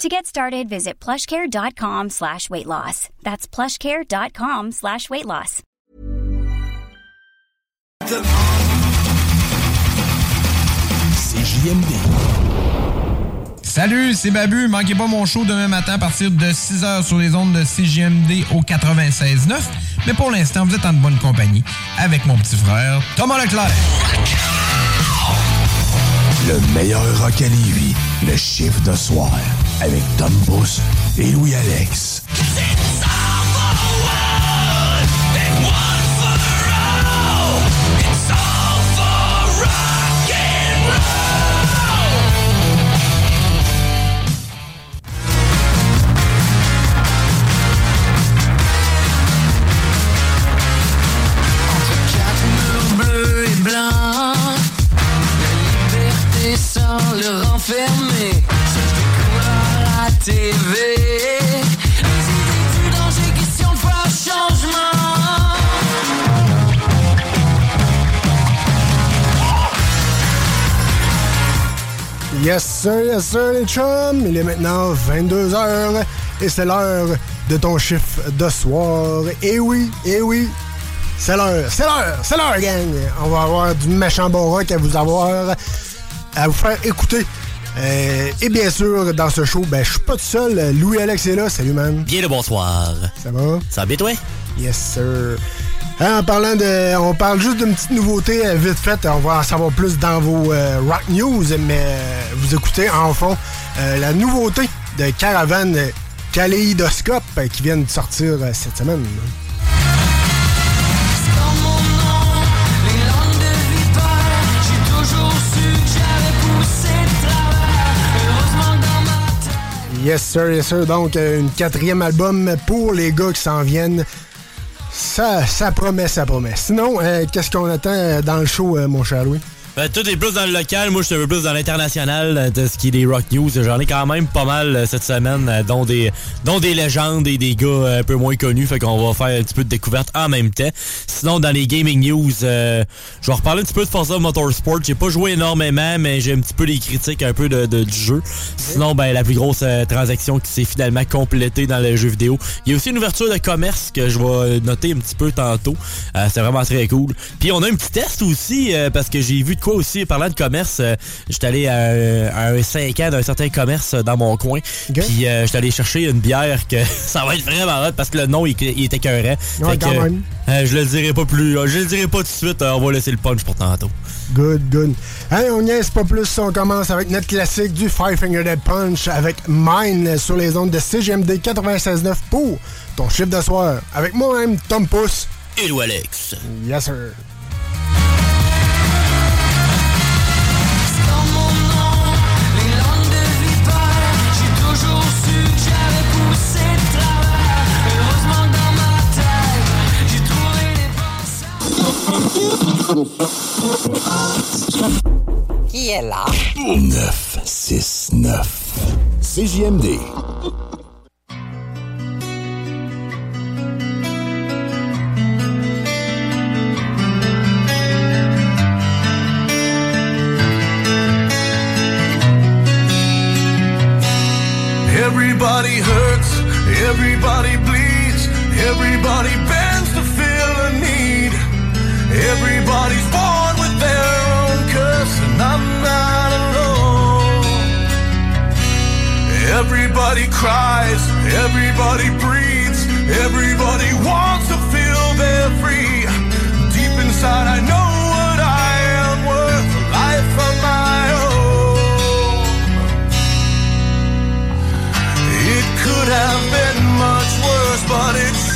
To get started, visit plushcare.com slash weight loss. That's plushcare.com slash weight loss. CJMD. Salut, c'est Babu. Manquez pas mon show demain matin à partir de 6h sur les ondes de CJMD au 96.9. Mais pour l'instant, vous êtes en bonne compagnie avec mon petit frère Thomas Leclerc. Le meilleur rock à Lévis, le chiffre de soir, avec Tom Pousse et Louis-Alex. bleu et blanc. La liberté sans le renfermer. Yes sir, yes sir les chums, il est maintenant 22h et c'est l'heure de ton chiffre de soir. Et oui, et oui, c'est l'heure, c'est l'heure, c'est l'heure gang. On va avoir du méchant bon rock à vous avoir, à vous faire écouter. Euh, et bien sûr, dans ce show, ben je suis pas tout seul, Louis-Alex est là, salut man. Bien le bonsoir. Ça va? Ça va bien toi? Yes sir. Hein, en parlant de. On parle juste d'une petite nouveauté euh, vite faite. On va en savoir plus dans vos euh, rock news, mais euh, vous écoutez en fond euh, la nouveauté de Caravane Kaléidoscope euh, qui vient de sortir cette semaine. Yes sir, yes sir. Donc, euh, une quatrième album pour les gars qui s'en viennent. Ça, ça promet, ça promet. Sinon, euh, qu'est-ce qu'on attend euh, dans le show, mon cher Louis? Ben, tout est plus dans le local, moi je suis un peu plus dans l'international euh, de ce qui est des rock news. J'en ai quand même pas mal euh, cette semaine, euh, dont des dont des légendes et des gars un peu moins connus. Fait qu'on va faire un petit peu de découverte en même temps. Sinon, dans les gaming news, je vais reparler un petit peu de Forza Motorsport. J'ai pas joué énormément, mais j'ai un petit peu les critiques un peu de, de- du jeu. Sinon, ben la plus grosse transaction qui s'est finalement complétée dans le jeu vidéo. Il y a aussi une ouverture de commerce que je vais noter un petit peu tantôt. C'est vraiment très cool. Puis on a un petit test aussi, parce que j'ai vu de quoi aussi, parlant de commerce, euh, j'étais allé à, à un 5 ans d'un certain commerce euh, dans mon coin. Puis euh, j'étais allé chercher une bière que ça va être vraiment hot parce que le nom il, il était écœurant. Ouais, que, euh, je le dirai pas plus. euh, je le dirai pas tout de suite. on va laisser le punch pour tantôt. Good, good. Hein, on niaise pas plus, on commence avec notre classique du Five Finger Dead Punch avec Mine sur les ondes de CGMD 96.9 pour ton chiffre de soir. Avec moi-même, Tom Pousse. Et Alex. Yes, sir. Qui est là? 969. CJMD. Everybody hurts, everybody bleeds, everybody bends Everybody's born with their own curse, and I'm not alone. Everybody cries, everybody breathes, everybody wants to feel they're free. Deep inside, I know what I am worth, a life of my own. It could have been much worse, but it's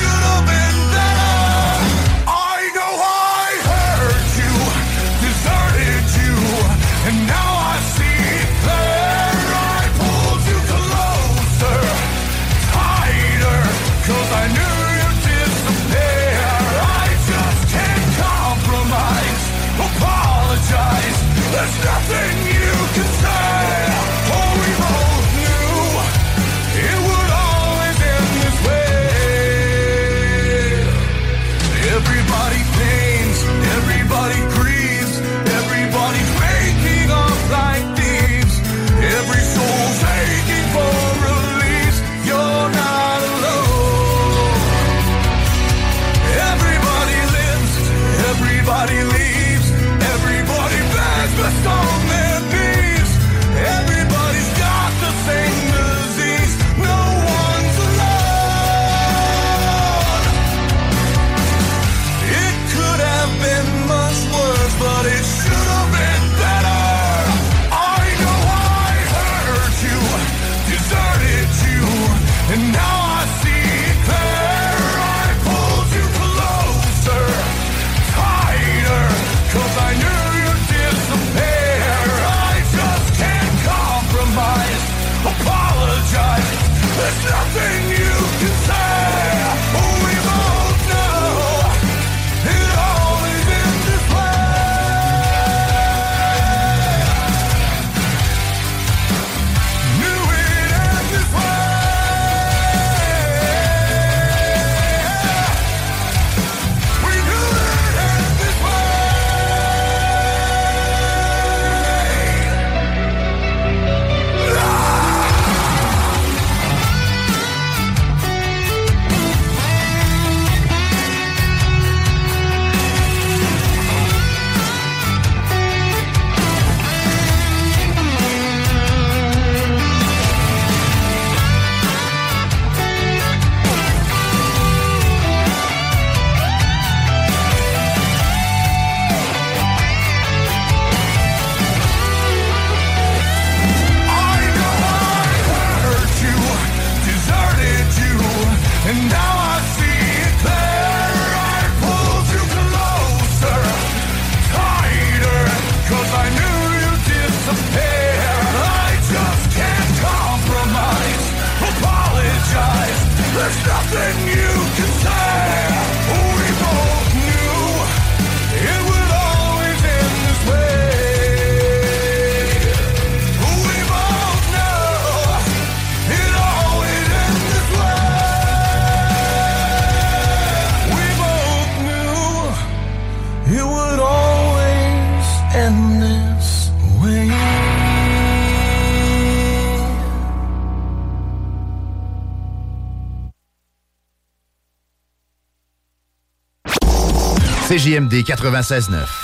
CJMD 96.9.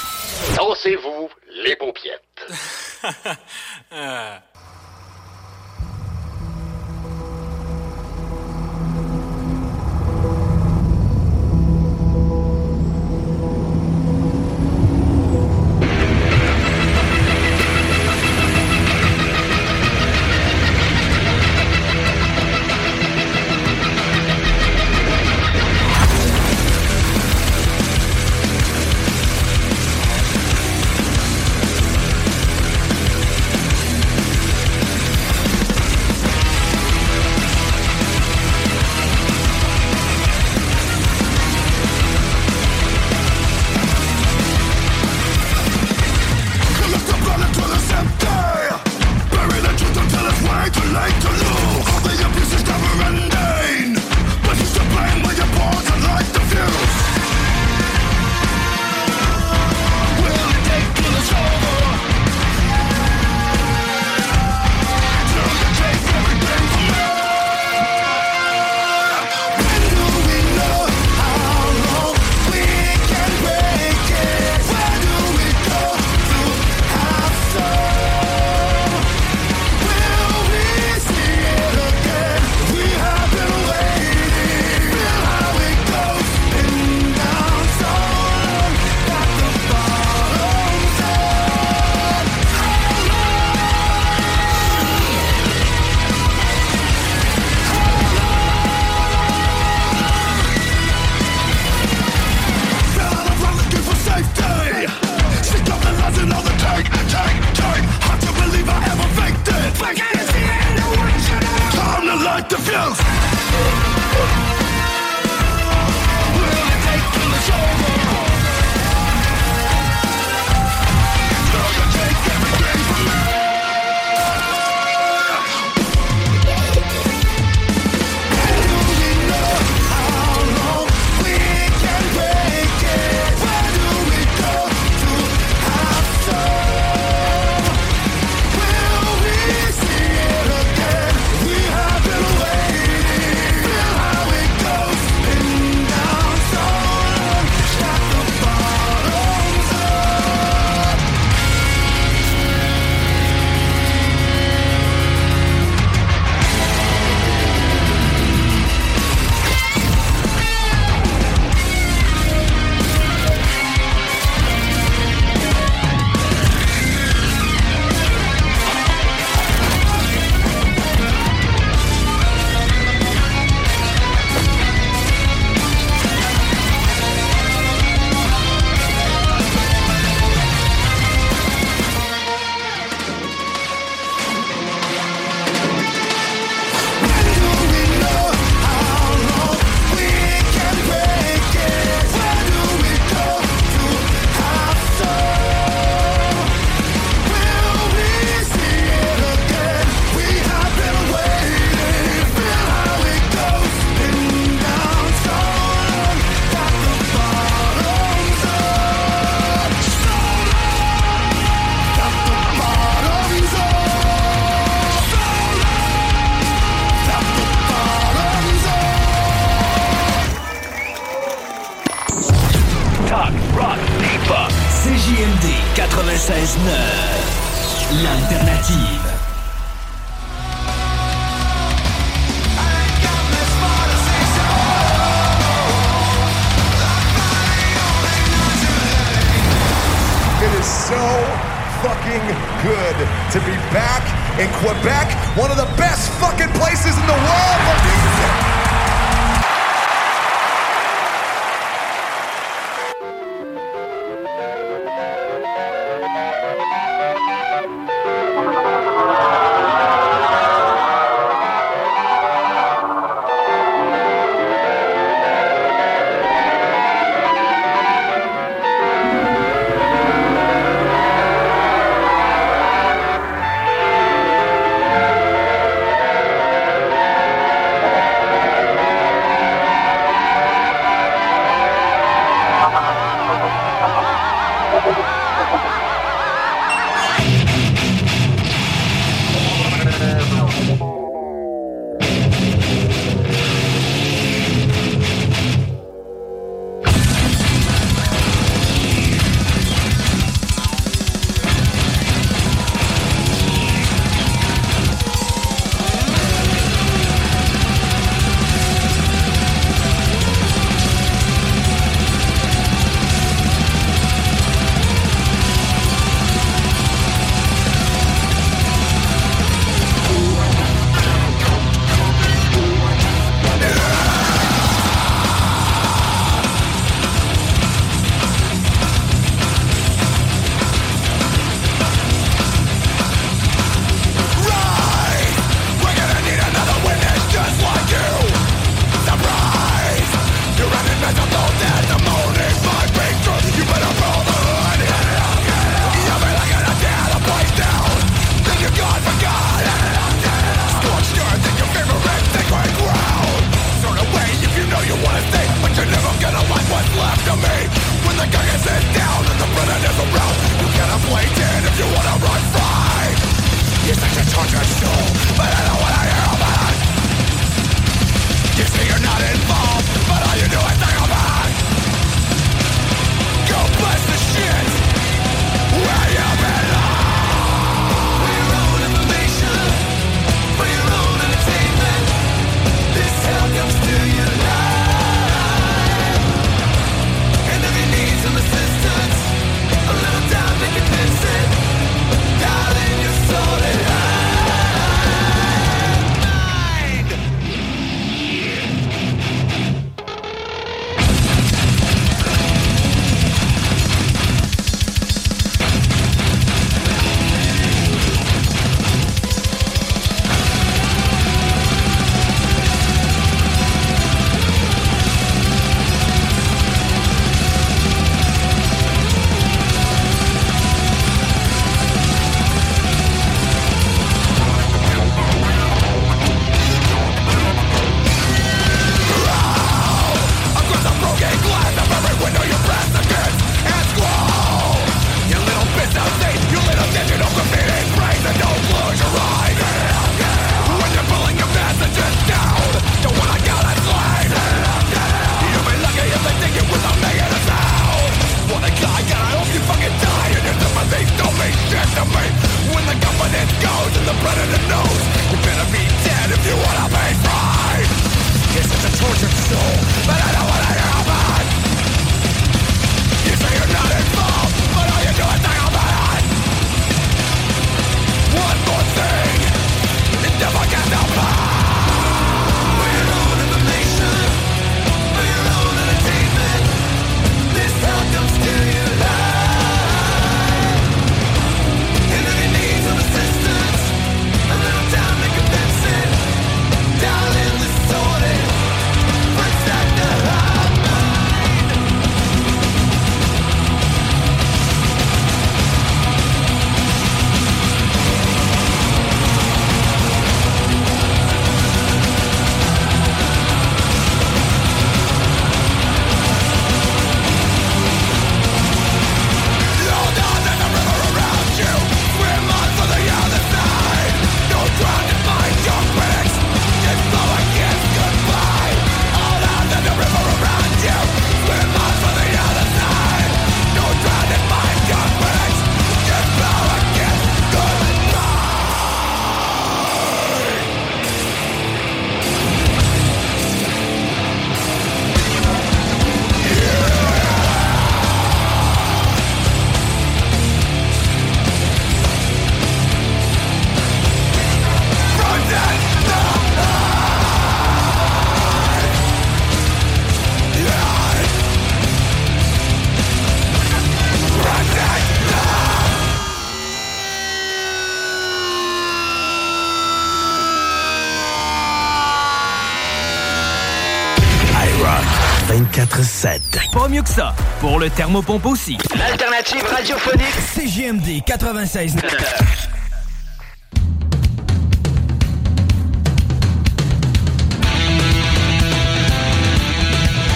mieux que ça. Pour le thermopompe aussi. L'alternative radiophonique. CGMD 96.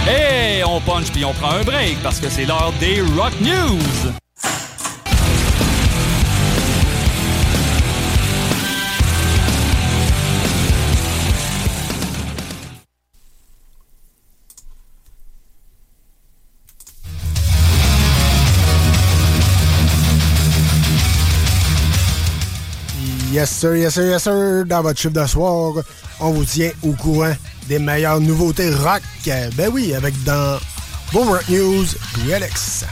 Hey, on punch puis on prend un break parce que c'est l'heure des Rock News. Yes sir, yes sir, yes sir. Dans votre chiffre de soir, on vous tient au courant des meilleures nouveautés rock. Ben oui, avec dans vos Rock News, puis Alex.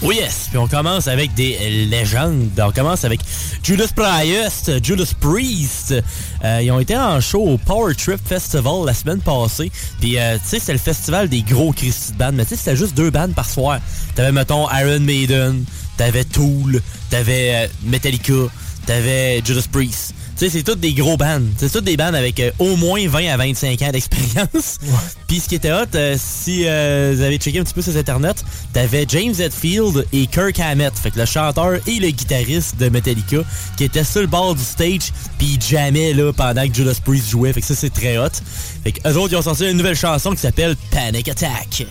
Oui, yes. Puis on commence avec des légendes. On commence avec Judas Priest, Judas Priest. Euh, ils ont été en show au Power Trip Festival la semaine passée. Puis, euh, tu sais, c'était le festival des gros Christy de bandes. Mais tu sais, c'était juste deux bandes par soir. T'avais, mettons, Iron Maiden, t'avais Tool, t'avais euh, Metallica, t'avais Judas Priest. Tu sais, c'est toutes des gros bands. C'est toutes des bands avec euh, au moins 20 à 25 ans d'expérience. Puis ce qui était hot, euh, si euh, vous avez checké un petit peu sur Internet, t'avais James Hetfield et Kirk Hammett, fait que le chanteur et le guitariste de Metallica, qui étaient sur le bord du stage, puis jammaient là, pendant que Judas Priest jouait. Fait que ça, c'est très hot. Fait que eux autres, ils ont sorti une nouvelle chanson qui s'appelle Panic Attack.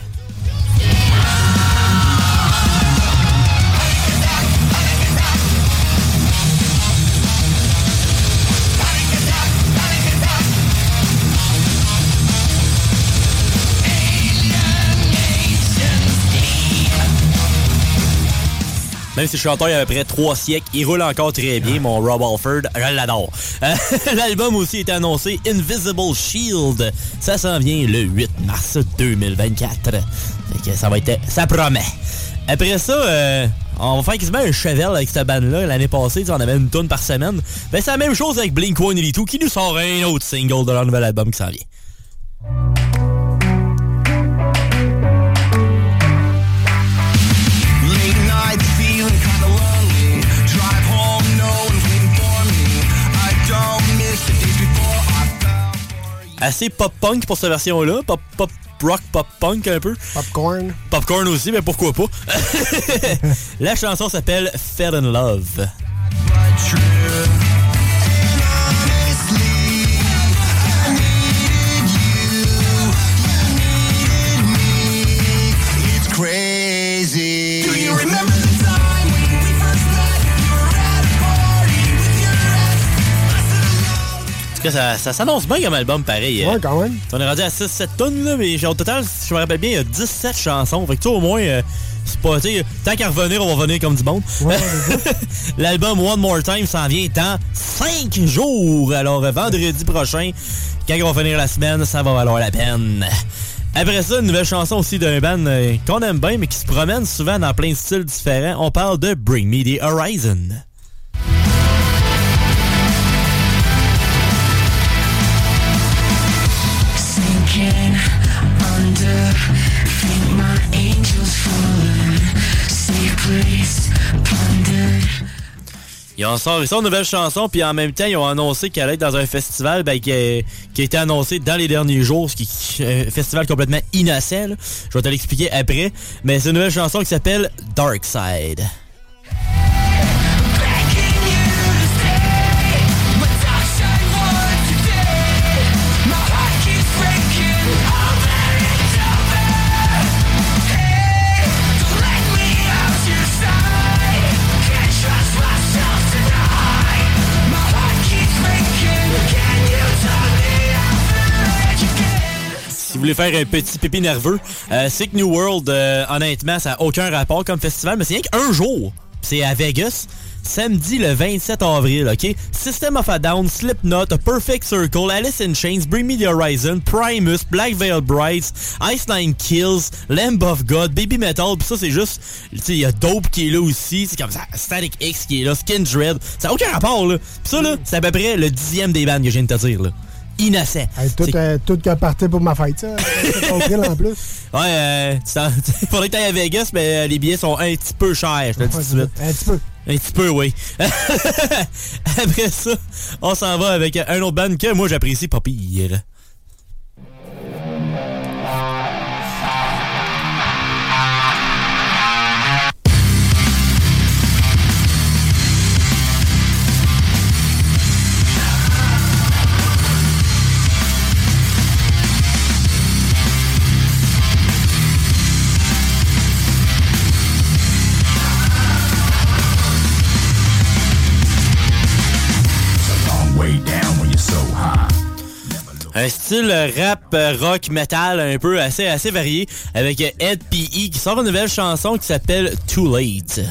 Même si le chanteur il a à peu près trois siècles, il roule encore très bien, mon Rob Alford, je l'adore. Euh, L'album aussi est annoncé Invisible Shield. Ça s'en vient le 8 mars 2024. Fait que ça va être... Ça promet. Après ça, euh, on va faire quasiment un chevel avec cette bande-là. L'année passée, on avait une tonne par semaine. Ben, c'est la même chose avec Blink-182 qui nous sort un autre single de leur nouvel album qui s'en vient. Assez pop-punk pour cette version-là. Pop, pop, rock, pop-punk un peu. Popcorn. Popcorn aussi, mais pourquoi pas. La chanson s'appelle Fell in Love. Tout cas, ça, ça s'annonce bien comme album, pareil. Ouais, quand même. On est rendu à 6-7 tonnes, là, mais au total, si je me rappelle bien, il y a 17 chansons. Fait que tu au moins, euh, c'est pas, tant qu'à revenir, on va revenir comme du monde. L'album One More Time s'en vient dans 5 jours. Alors, euh, vendredi prochain, quand on va finir la semaine, ça va valoir la peine. Après ça, une nouvelle chanson aussi d'un band euh, qu'on aime bien, mais qui se promène souvent dans plein de styles différents. On parle de Bring Me the Horizon. Ils ont sorti une nouvelle chanson, puis en même temps, ils ont annoncé qu'elle allait être dans un festival ben, qui, a, été annoncé dans les derniers jours, ce qui est un festival complètement innocent. Je vais te l'expliquer après. Mais c'est une nouvelle chanson qui s'appelle Dark Side. Voulez faire un petit pipi nerveux, euh, Sick New World, euh, honnêtement, ça n'a aucun rapport comme festival, mais c'est rien qu'un jour. C'est à Vegas. Samedi le 27 avril, OK? System of a Down, Slipknot, Perfect Circle, Alice in Chains, Bring Me the Horizon, Primus, Black Veil Brides, Ice Nine Kills, Lamb of God, Baby Metal, pis ça c'est juste, tu sais, il y a Dope qui est là aussi, c'est comme ça, Static X qui est là, Skin Dread, ça n'a aucun rapport là. Pis ça là, c'est à peu près le dixième des bandes que je viens de te dire là. Innocent. Hey, tout, euh, tout qu'à partir pour ma fête, ça. En plus. Ouais, euh, tu t'en- faudrait que t'ailles à Vegas, mais euh, les billets sont un petit peu chers, je te le dis tout de suite. Un petit peu. Un petit peu, oui. Après ça, on s'en va avec un autre band que moi j'apprécie pas pire. Un style rap, euh, rock, metal un peu assez, assez varié avec Ed P.E. qui sort une nouvelle chanson qui s'appelle Too Late.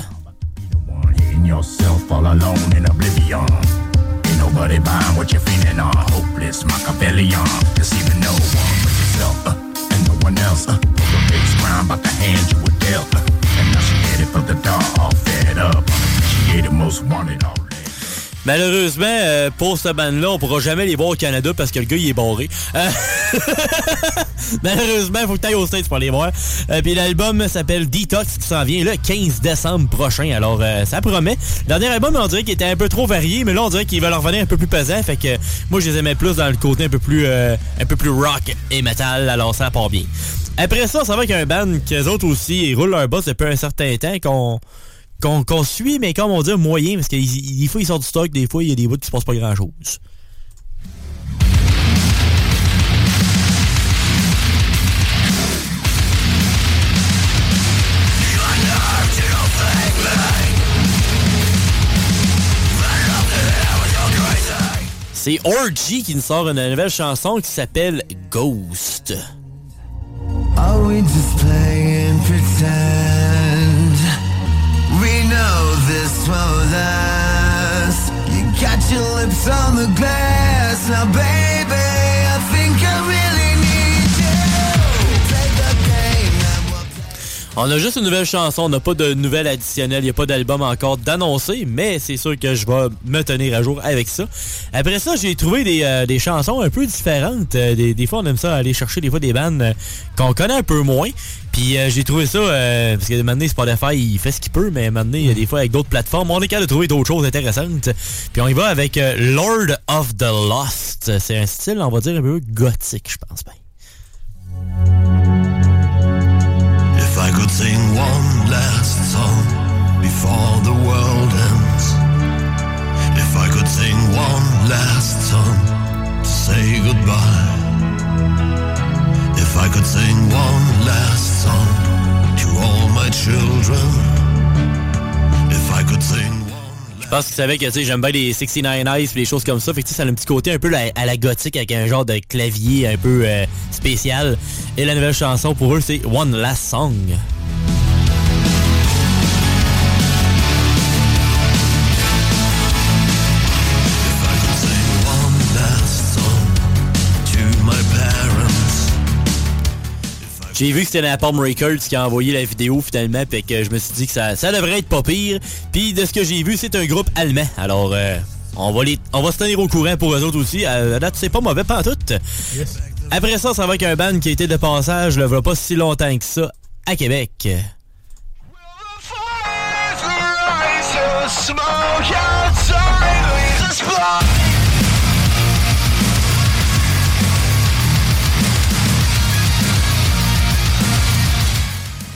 Malheureusement, euh, pour ce band-là, on pourra jamais les voir au Canada parce que le gars, il est barré. Euh, Malheureusement, il faut que tu aux States pour les voir. Euh, Puis l'album s'appelle Detox qui s'en vient le 15 décembre prochain. Alors, euh, ça promet. Le dernier album, on dirait qu'il était un peu trop varié, mais là, on dirait qu'il va leur revenir un peu plus pesant. Fait que moi, je les aimais plus dans le côté un peu plus, euh, un peu plus rock et metal. Alors, ça part bien. Après ça, ça va avec un band qu'eux autres aussi, ils roulent leur boss depuis un certain temps qu'on qu'on suit, mais comme on dit, moyen, parce que des fois, ils sortent du stock, des fois, il y a des bouts qui se passent pas grand-chose. C'est Orgy qui nous sort une nouvelle chanson qui s'appelle Ghost. Know this won't last. You got your lips on the glass. Now, baby, I think I really On a juste une nouvelle chanson, on n'a pas de nouvelle additionnelle, il n'y a pas d'album encore d'annoncer, mais c'est sûr que je vais me tenir à jour avec ça. Après ça, j'ai trouvé des, euh, des chansons un peu différentes. Euh, des, des fois, on aime ça aller chercher des fois des bandes euh, qu'on connaît un peu moins. Puis euh, j'ai trouvé ça, euh, parce que maintenant, Spotify, il fait ce qu'il peut, mais maintenant, il des fois avec d'autres plateformes, on est capable de trouver d'autres choses intéressantes. Puis on y va avec euh, Lord of the Lost. C'est un style, on va dire, un peu gothique, je pense bien. Sing one last song before the world ends. If I could sing one last song to say goodbye. If I could sing one last song to all my children. If I could sing pense qu'il savait que tu sais, j'aime bien les 69 Eyes et les choses comme ça. Fait que tu sais, ça a un petit côté un peu à la gothique avec un genre de clavier un peu euh, spécial. Et la nouvelle chanson pour eux, c'est One Last Song. J'ai vu que c'était Napalm Records qui a envoyé la vidéo finalement, fait que je me suis dit que ça, ça devrait être pas pire. Puis de ce que j'ai vu, c'est un groupe allemand. Alors euh, on va les, on va se tenir au courant pour eux autres aussi. Euh, À date, c'est pas mauvais pas tout. Après ça, ça va avec un band qui a été de passage, le voilà pas si longtemps que ça, à Québec.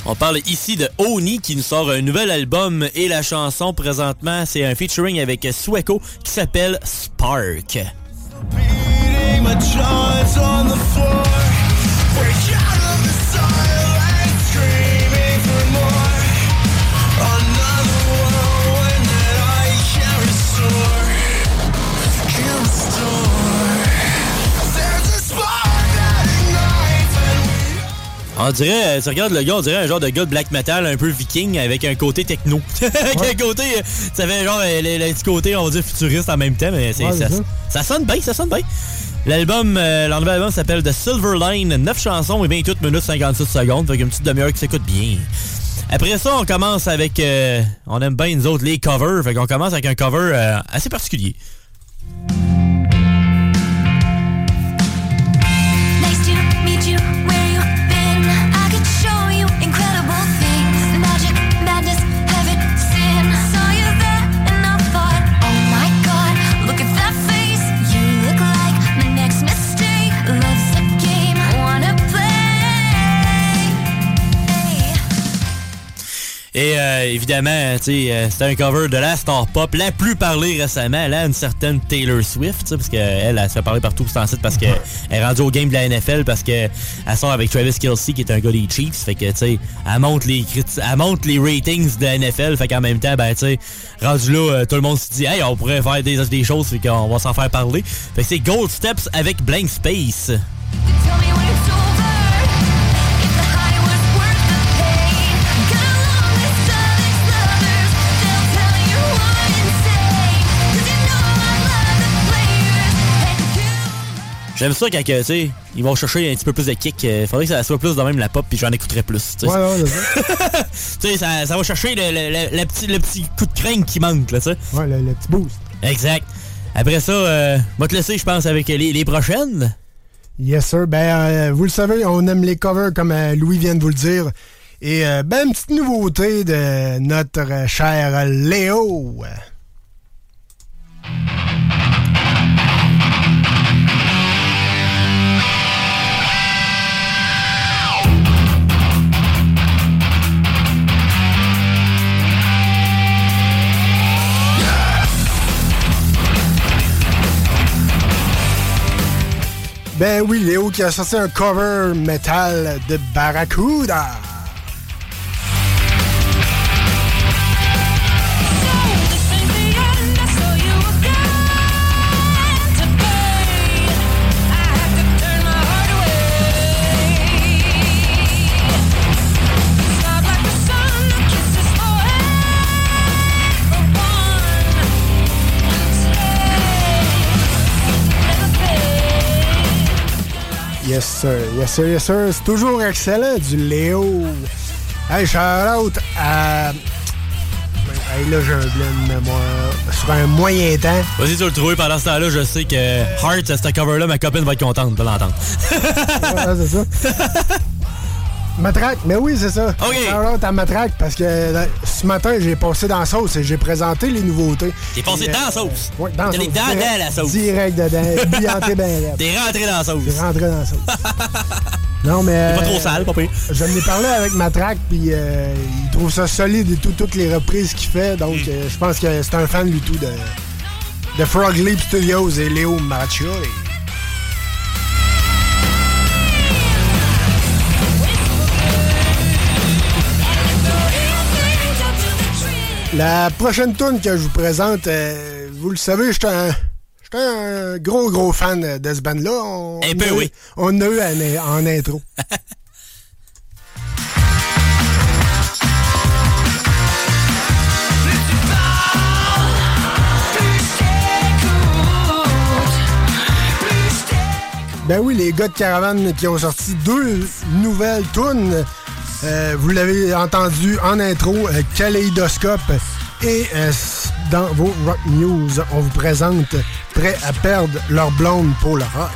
On parle ici de Oni qui nous sort un nouvel album et la chanson présentement c'est un featuring avec Sueco qui s'appelle Spark. On dirait, euh, tu regardes le gars, on dirait un genre de gars de black metal un peu viking avec un côté techno. avec un côté, euh, ça fait genre euh, le, petit côté, on va dire futuriste en même temps, mais Ouais, ça, ça. ça sonne bien, ça sonne bien. L'album, euh, leur nouvel album s'appelle The Silver Line, 9 chansons et 28 minutes 56 secondes, fait qu'une petite demi-heure qui s'écoute bien. Après ça, on commence avec, euh, on aime bien nous autres les covers, fait qu'on commence avec un cover euh, assez particulier. Et euh, évidemment, tu sais, euh, c'était un cover de la star pop la plus parlée récemment, là, une certaine Taylor Swift, tu sais, parce qu'elle, elle se fait parler partout sur site parce qu'elle est rendue au game de la NFL parce qu'elle sort avec Travis Kelsey qui est un gars des Chiefs. Fait que, tu sais, elle monte les elle monte les ratings de la NFL. Fait qu'en même temps, ben, tu sais, rendu là, euh, tout le monde se dit, hey, on pourrait faire des, des choses, fait qu'on va s'en faire parler. Fait que c'est Gold Steps avec Blank Space. J'aime ça quand, que, tu sais, ils vont chercher un petit peu plus de kick. Il faudrait que ça soit plus de même la pop, puis j'en écouterais plus. tu sais. Ouais, ouais. Tu sais, ça, ça va chercher le, le- le- le petit, le petit coup de crainte qui manque, là, tu sais. Ouais, le, le petit boost. Exact. Après ça, euh, va te laisser, je pense, avec les, les prochaines. Yes, sir. Ben, euh, vous le savez, on aime les covers comme euh, Louis vient de vous le dire. Et euh, ben, une petite nouveauté de notre euh, cher Léo. Ben oui, Léo qui a sorti un cover metal de Barracuda. Yes, sir. Yes, sir. Yes, sir. C'est toujours excellent, du Léo. Hey, shout out à. Hey, là, j'ai un blanc de mémoire. Sur un moyen temps. Vas-y, tu le trouver. Pendant ce temps-là, je sais que Heart, ce cover-là, ma copine va être contente de l'entendre. Ouais, c'est ça. Matraque, mais oui, c'est ça. OK. Shout out à Matraque parce que euh, ce matin, j'ai passé dans la sauce et j'ai présenté les nouveautés. T'es passé Et, euh, dans la sauce. Ouais, dans la T'es sauce. dans, Direct- dans la sauce. Direct dedans. Raide. T'es rentré dans la sauce. T'es rentré dans la sauce. Non, mais. Pas trop euh, sale, pas pire. Je l'ai parlé avec Matraque, puis euh, il trouve ça solide et tout, toutes les reprises qu'il fait. Donc, Hmm. euh, je pense que c'est un fan du tout de, de Frog Leap Studios et Léo Maraccioli. La prochaine tune que je vous présente, euh, vous le savez, j'étais un, j'étais un gros, gros fan de ce band-là. On, Un peu, a oui. On a eu en, en intro. Ben oui, les gars de Caravane qui ont sorti deux nouvelles tunes. Euh, vous l'avez entendu en intro, euh, Kaléidoscope. Et euh, dans vos Rock News, on vous présente Prêts à perdre leur blonde pour le rock.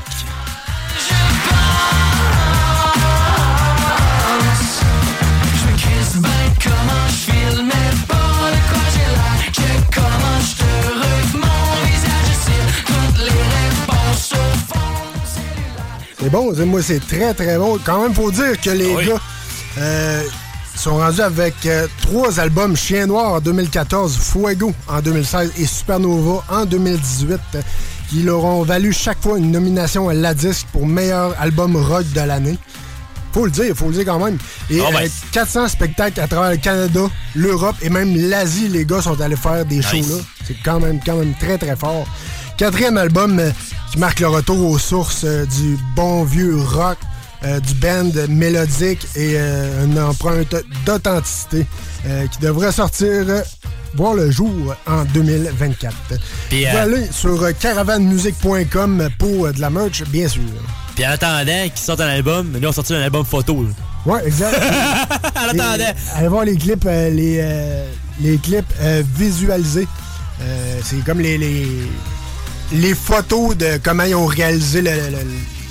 C'est bon, moi c'est très très bon. Quand même, faut dire que les Oui. gars euh, sont rendus avec euh, trois albums Chien Noir en 2014, Fuego en 2016 et Supernova en 2018 euh, qui leur ont valu chaque fois une nomination à la disque pour meilleur album rock de l'année. Faut le dire, faut le dire quand même. Et Ah ben. euh, 400 spectacles à travers le Canada, l'Europe et même l'Asie, les gars sont allés faire des shows là. C'est quand même, quand même très très fort. Quatrième album qui marque le retour aux sources du bon vieux rock, euh, du band mélodique et euh, une empreinte d'authenticité euh, qui devrait sortir voir le jour en 2024. Puis, Vous allez sur caravanemusique.com pour de la merch, bien sûr. Puis en attendant qu'ils sortent un album, nous on sorti un album photo. là. Ouais, exact. en attendant. Allez voir les clips, les, les clips visualisés. C'est comme les, les, les photos de comment ils ont réalisé le- le- le-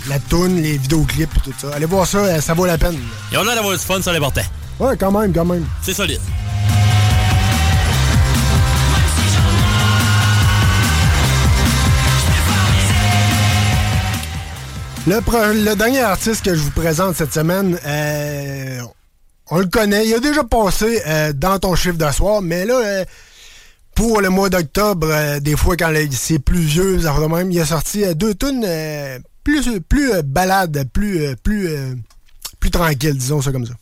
la toune, les vidéoclips et tout ça. Allez voir ça, euh, ça vaut la peine. Ils ont l'air d'avoir du fun sur l'important. Ouais, quand même, quand même. C'est solide. Le, le dernier artiste que je vous présente cette semaine, euh, on le connaît. Il a déjà passé euh, dans ton chiffre de soir, mais là, euh, pour le mois d'octobre, des fois quand c'est pluvieux, ça même, il a sorti deux tunes plus, plus euh, balades, plus, euh, plus, euh, plus tranquilles, disons ça comme ça.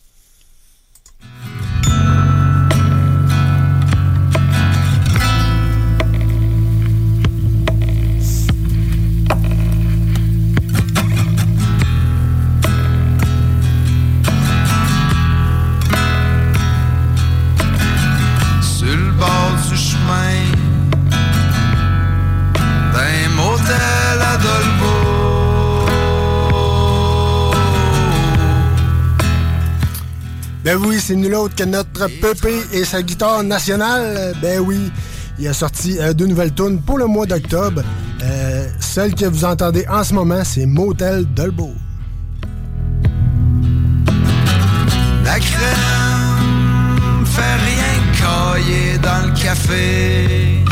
Ben oui, c'est nul autre que notre Pépé et sa guitare nationale. Ben oui, il a sorti euh, deux nouvelles tunes pour le mois d'octobre. Euh, celle que vous entendez en ce moment, c'est Motel Dolbeau. La crème fait rien cailler dans le café.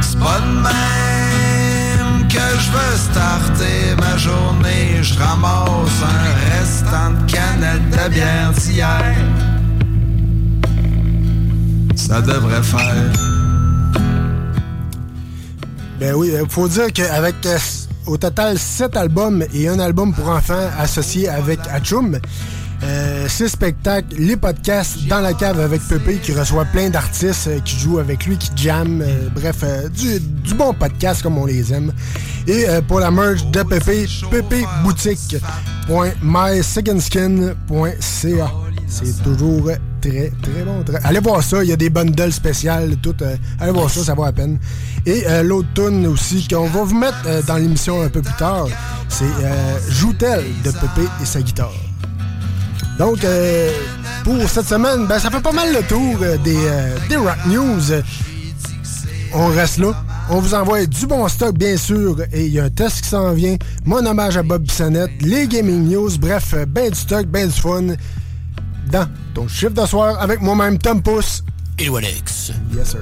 C'est pas de même que je veux starter ma journée. Je ramasse un restant de canette de bière Ça devrait faire. Ben oui, il faut dire qu'avec euh, au total 7 albums et un album pour enfants associé avec Atchoum, euh, six spectacles, les podcasts dans la cave avec Pépé qui reçoit plein d'artistes euh, qui jouent avec lui, qui jam, euh, bref, euh, du, bon podcast comme on les aime. Et pour la merge de Pépé, pépéboutique.myseconskin.ca. C'est toujours très, très bon. Allez voir ça, il y a des bundles spéciales, tout. allez voir ça, ça vaut la peine. Et l'autre tune aussi qu'on va vous mettre dans l'émission un peu plus tard, c'est Joue-t-elle de Pépé et sa guitare. Donc, euh, pour cette semaine, ben, ça fait pas mal le tour euh, des, euh, des Rock News. On reste là. On vous envoie du bon stock, bien sûr. Et il y a un test qui s'en vient. Mon hommage à Bob Bissonnette, les Gaming News. Bref, ben du stock, ben du fun. Dans ton chiffre de soir avec moi-même, Tom Pousse. Et Alex. Yes, sir.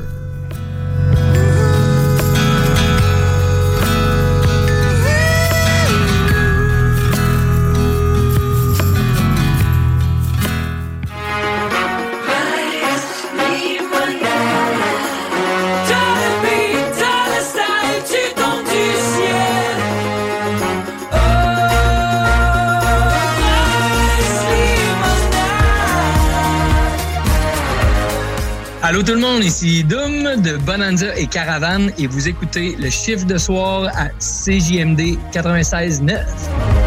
Allô tout le monde, ici Doom de Bonanza et Caravane et vous écoutez le chiffre de soir à CJMD 96.9.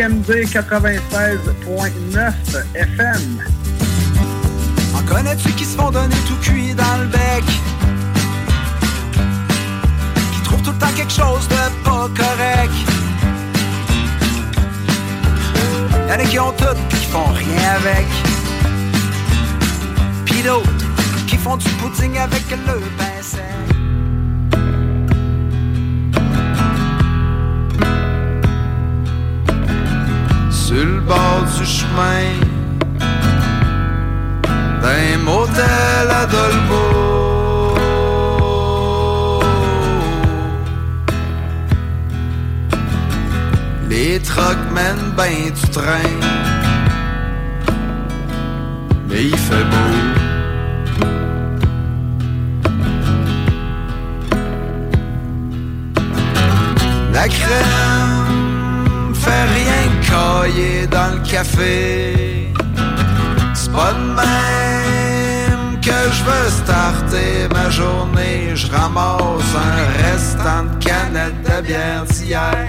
CJMD 96.9 FM. En connais-tu qui se font donner tout cuit dans le bec? Qui trouvent tout le temps quelque chose de pas correct? Y'en a qui ont tout qui font rien avec. Pis d'autres qui font du pudding avec le pain sec. Sur le bord du chemin d'un motel à Dolbeau. Les trucks mènent ben du train, mais il fait beau. La crème fait rien cailler dans le café. C'est pas de même que je veux starter ma journée. Je ramasse un restant de canette de bière d'hier.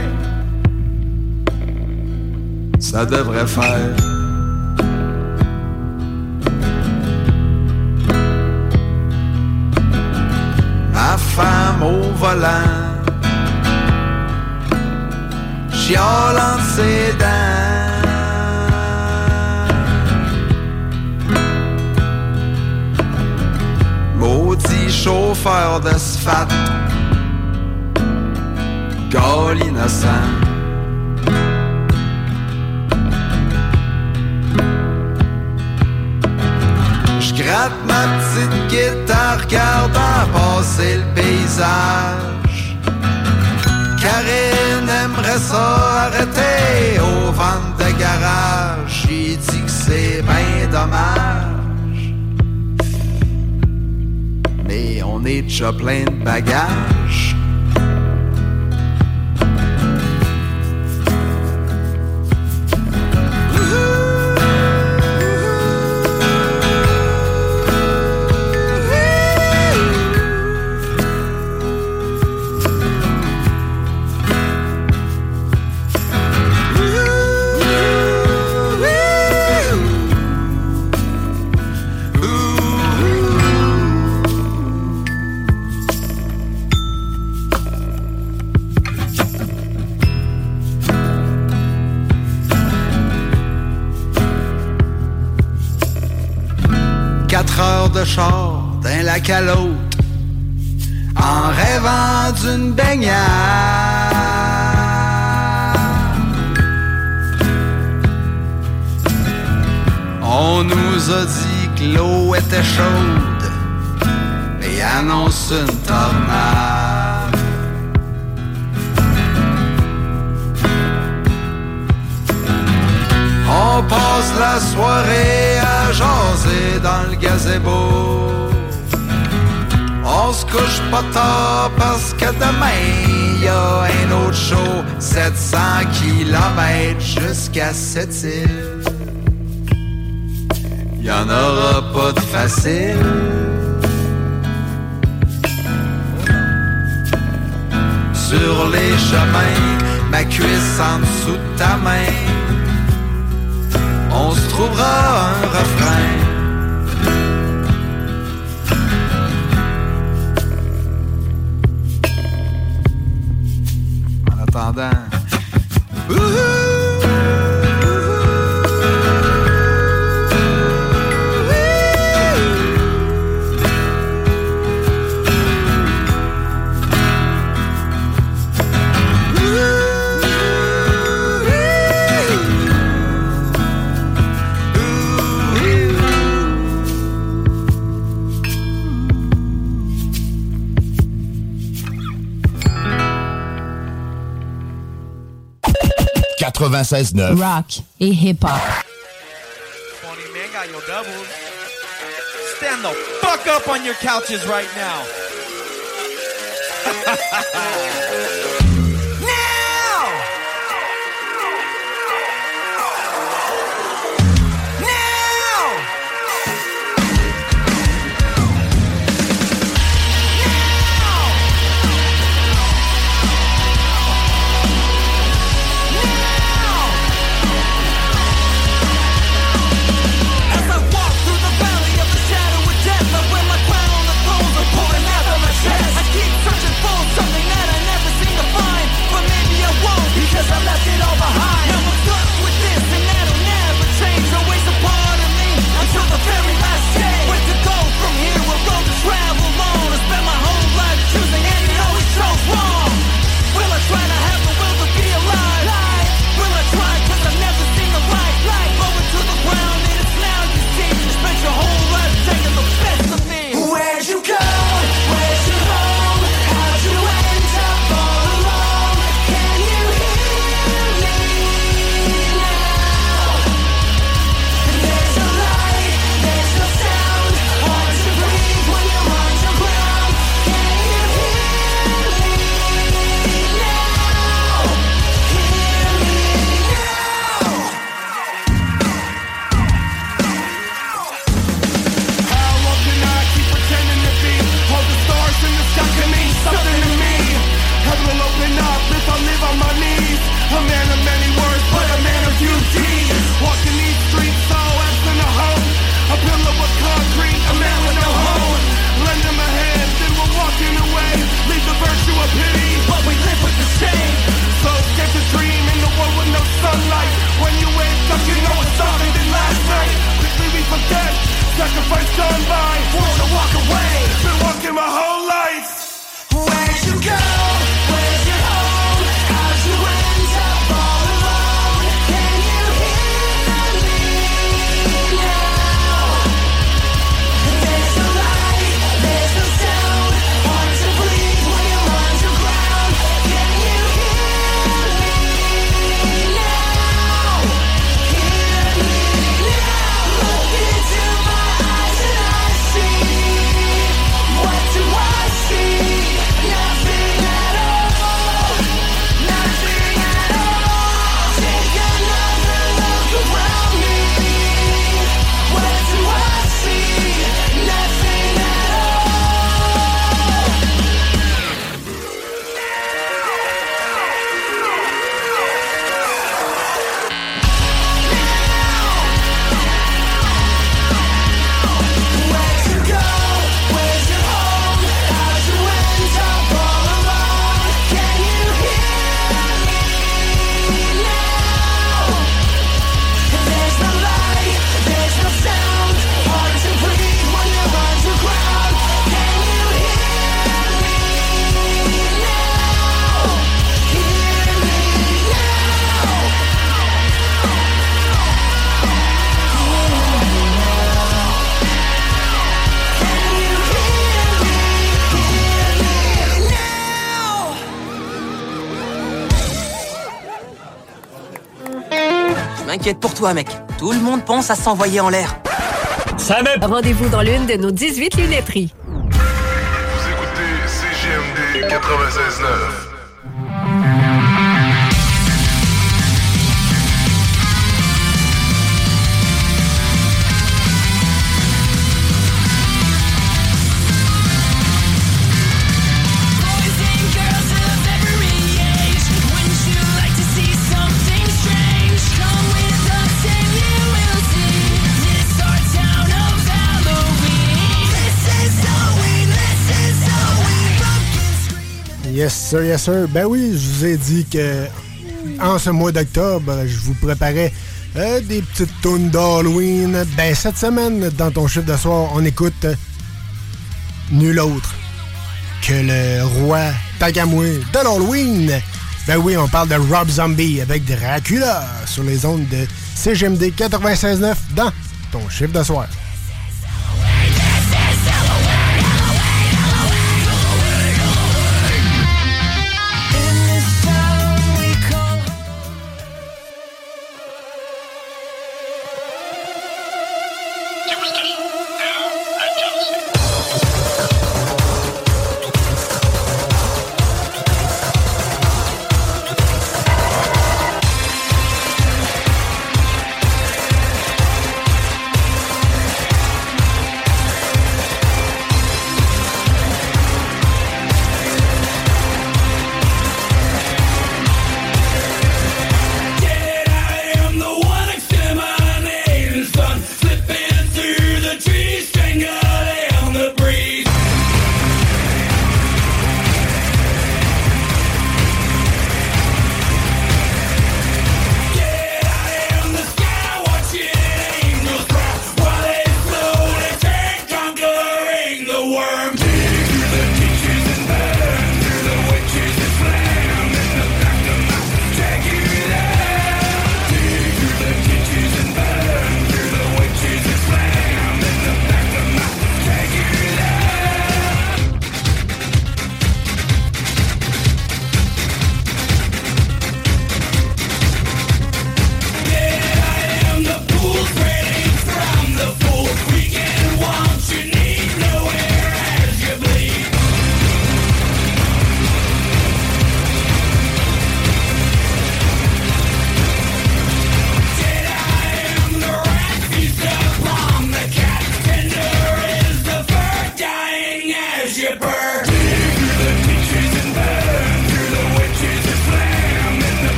Ça devrait faire. Ma femme au volant chialant ses dents. Maudit chauffeur de sphat, gars innocent. Je gratte ma petite guitare, regardant passer le paysage. Ça arrêter au vent de garage. J'ai dit que c'est bien dommage. Mais on est déjà plein de bagages. Pas Rock et hip-hop. Funny man got your doubles. Stand the fuck up on your couches right now. now! toi, mec. Tout le monde pense à s'envoyer en l'air. Rendez-vous dans l'une de nos 18 lunetteries. Vous écoutez CGMD 96.9. sir, yes, sir. Ben oui, je vous ai dit que en ce mois d'octobre, je vous préparais euh, des petites tunes d'Halloween. Ben, cette semaine, dans ton chiffre de soir, on écoute euh, nul autre que le roi Tagamoué de l'Halloween. Ben oui, on parle de Rob Zombie avec Dracula sur les ondes de CGMD 96.9 dans ton chiffre de soir.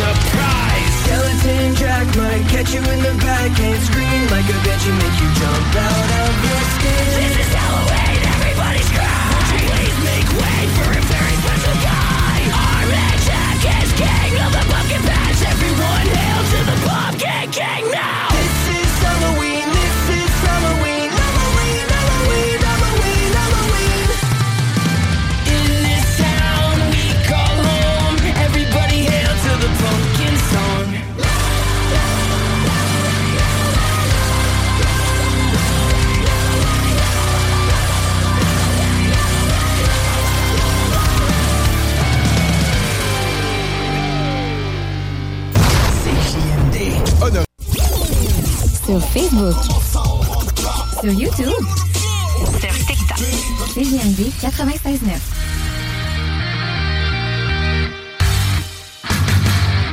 Surprise. Skeleton Jack might catch you in the back and scream like a bitch and make you jump out of your skin. This is Halloween, everybody's crying. Won't you please make way for a very special guy? Our Jack is king of the pumpkin patch. Everyone hail Sur Facebook. Sur YouTube. Sur TikTok. CJMD 96.9.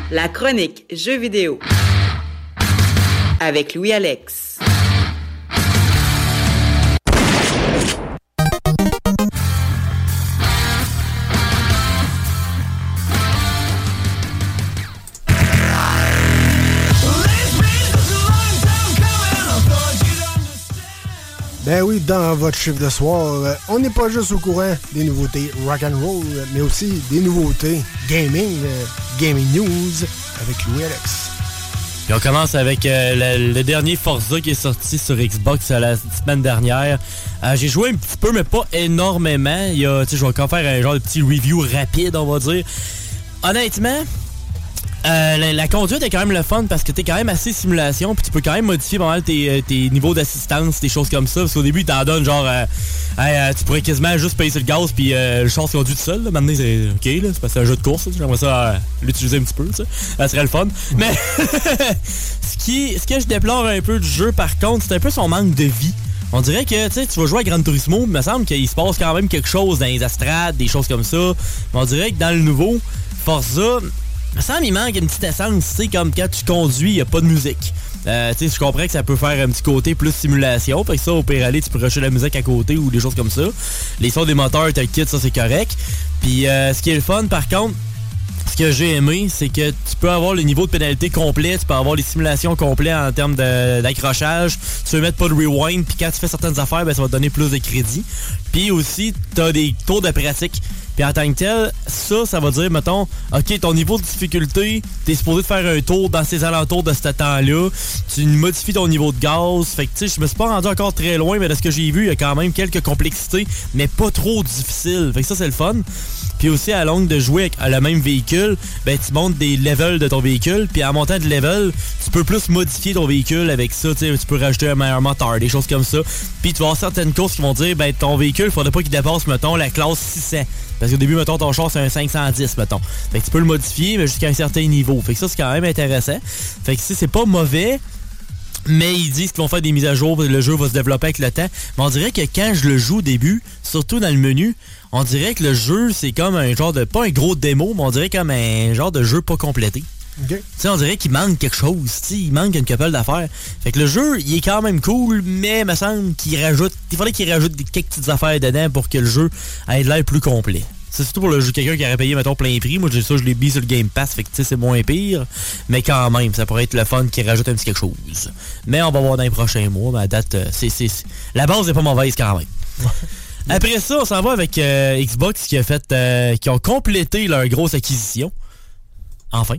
La chronique Jeux vidéo avec Louis-Alex. Ben oui, dans votre chiffre de soir, euh, on n'est pas juste au courant des nouveautés rock and roll, mais aussi des nouveautés gaming, euh, gaming news avec Louis Alex. Puis on commence avec euh, le, dernier Forza qui est sorti sur Xbox la semaine dernière. J'ai joué un petit peu, mais pas énormément. Il y a, je vais encore faire un genre de petit review rapide, on va dire. Honnêtement, euh, la, conduite est quand même le fun parce que t'es quand même assez simulation puis tu peux quand même modifier pas mal tes, euh, tes niveaux d'assistance, des choses comme ça. Parce qu'au début, t'en donnes genre, euh, euh, tu pourrais quasiment juste payer sur le gaz puis euh, le char se conduit tout seul. Là. Maintenant, c'est ok, là, c'est parce que c'est un jeu de course. J'aimerais ça l'utiliser un petit peu, ça. Ça serait le fun. Mais ce, qui, ce que je déplore un peu du jeu, par contre, c'est un peu son manque de vie. On dirait que tu vas jouer à Gran Turismo, il me semble qu'il se passe quand même quelque chose dans les astrades, des choses comme ça. Mais on dirait que dans le nouveau Forza, me semble qu'il manque une petite essence, tu sais, comme quand tu conduis, il n'y a pas de musique. Euh, tu sais, je comprends que ça peut faire un petit côté plus simulation. Fait que ça, au pire aller, tu peux rusher la musique à côté ou des choses comme ça. Les sons des moteurs, t'as le kit, ça c'est correct. Puis euh, ce qui est le fun, par contre, ce que j'ai aimé, c'est que tu peux avoir le niveau de pénalité complet, tu peux avoir les simulations complètes en termes d'accrochage, tu peux mettre pas de rewind, puis quand tu fais certaines affaires, ben, ça va te donner plus de crédit. Puis aussi, tu as des tours de pratique. Puis en tant que tel, ça, ça va dire, mettons, OK, ton niveau de difficulté, t'es supposé de faire un tour dans ces alentours de ce temps-là. Tu modifies ton niveau de gaz. Fait que, tu sais, je me suis pas rendu encore très loin, mais de ce que j'ai vu, il y a quand même quelques complexités, mais pas trop difficiles. Fait que ça, c'est le fun. Puis aussi, à longue de jouer avec le même véhicule, ben tu montes des levels de ton véhicule. Puis en montant de level, tu peux plus modifier ton véhicule avec ça. Tu peux rajouter un meilleur moteur, des choses comme ça. Puis tu vas avoir certaines courses qui vont dire, ben ton véhicule, faudrait pas qu'il dépasse, mettons, la classe 600. Parce qu'au début, mettons, ton char, c'est un 510, mettons. Fait que tu peux le modifier, mais jusqu'à un certain niveau. Fait que ça, c'est quand même intéressant. Fait que si c'est pas mauvais, mais ils disent qu'ils vont faire des mises à jour, le jeu va se développer avec le temps. Mais on dirait que quand je le joue au début, surtout dans le menu, on dirait que le jeu, c'est comme un genre de... Pas un gros démo, mais on dirait comme un genre de jeu pas complété. OK. Tu sais, on dirait qu'il manque quelque chose, tu sais, il manque une couple d'affaires. Fait que le jeu, il est quand même cool, mais il me semble qu'il rajoute... Il faudrait qu'il rajoute quelques petites affaires dedans pour que le jeu ait de l'air plus complet. C'est surtout pour le jeu quelqu'un qui aurait payé, mettons, plein prix. Moi, j'ai ça, je l'ai mis sur le Game Pass, fait que tu sais, c'est moins pire. Mais quand même, ça pourrait être le fun qui rajoute un petit quelque chose. Mais on va voir dans les prochains mois. À date, euh, c'est- la base n'est pas mauvaise quand même. Après ça, on s'en va avec euh, Xbox qui a fait, euh, qui ont complété leur grosse acquisition. Enfin.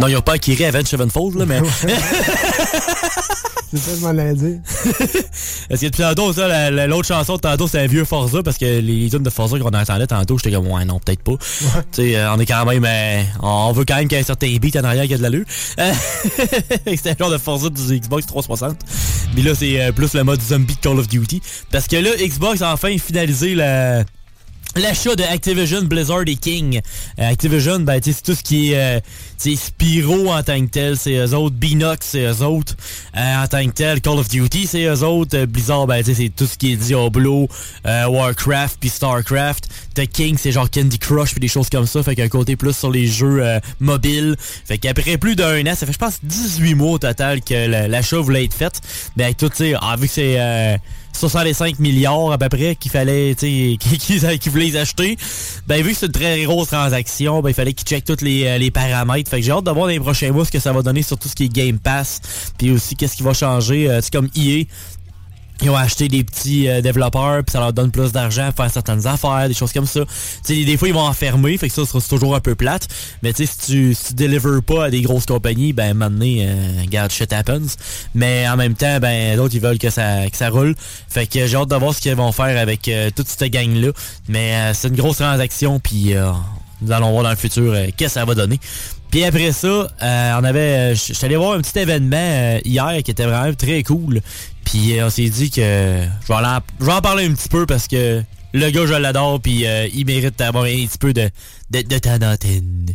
Non, ils n'ont pas acquis Avenged Sevenfold, là, mais... C'est ça que je m'en dire. Est-ce que tantôt, ça, la- la- l'autre chanson de tantôt, c'est un vieux Forza, parce que les, tunes de Forza qu'on entendait tantôt, j'étais comme, ouais, non, peut-être pas. Tu sais, euh, on est quand même, euh, on veut quand même qu'il y ait un certain beat en arrière qui a de l'allure. Euh, C'était un genre de Forza du Xbox 360. Mais là, c'est plus le mode zombie de Call of Duty. Parce que là, Xbox a enfin finalisé la... L'achat de Activision, Blizzard et King. Euh, Activision, ben, tu sais, c'est tout ce qui est euh, Spyro en tant que tel, c'est eux autres. Binox, c'est eux autres. Euh, en tant que tel, Call of Duty, c'est eux autres. Euh, Blizzard, ben, c'est tout ce qui est Diablo, Warcraft, puis Starcraft. The King, c'est genre Candy Crush, puis des choses comme ça. Fait qu'un côté plus sur les jeux mobiles. Fait qu'après plus d'un an, ça fait, je pense, 18 mois au total que l'achat voulait être fait. Ben, tout, tu sais, ah, vu que c'est... euh, 65 milliards à peu près qu'il fallait, qu'ils voulaient les acheter. Ben, vu que c'est une très grosse transaction, ben, il fallait qu'ils checkent tous les, euh, les paramètres. Fait que j'ai hâte de voir dans les prochains mois ce que ça va donner sur tout ce qui est Game Pass. Puis aussi, qu'est-ce qui va changer. Euh, c'est comme EA. Ils ont acheté des petits euh, développeurs, puis ça leur donne plus d'argent à faire certaines affaires, des choses comme ça. Tu sais, des fois, ils vont enfermer, fait que ça sera toujours un peu plate. Mais tu sais, si tu, si tu deliver pas à des grosses compagnies, ben, maintenant, euh, regarde, shit happens. Mais en même temps, ben, d'autres, ils veulent que ça, que ça roule. Fait que j'ai hâte de voir ce qu'ils vont faire avec euh, toute cette gang-là. Mais euh, c'est une grosse transaction, puis euh, nous allons voir dans le futur euh, qu'est-ce que ça va donner. Puis après ça, euh, on avait, euh, je suis allé voir un petit événement euh, hier qui était vraiment très cool. Puis euh, on s'est dit que je vais, en, parler un petit peu parce que le gars, je l'adore, puis il mérite d'avoir un petit peu de, de, de d'antenne.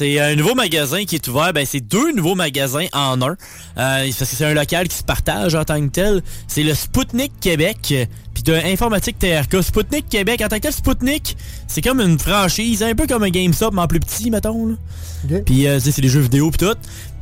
C'est un nouveau magasin qui est ouvert. Ben, c'est deux nouveaux magasins en un. Euh, parce que c'est un local qui se partage en tant que tel. C'est le Spoutnik Québec. Puis de Informatique TRK. Spoutnik Québec. En tant que tel, Spoutnik, c'est comme une franchise. Un peu comme un GameStop, mais en plus petit, mettons. là. Puis euh, c'est des jeux vidéo pis tout.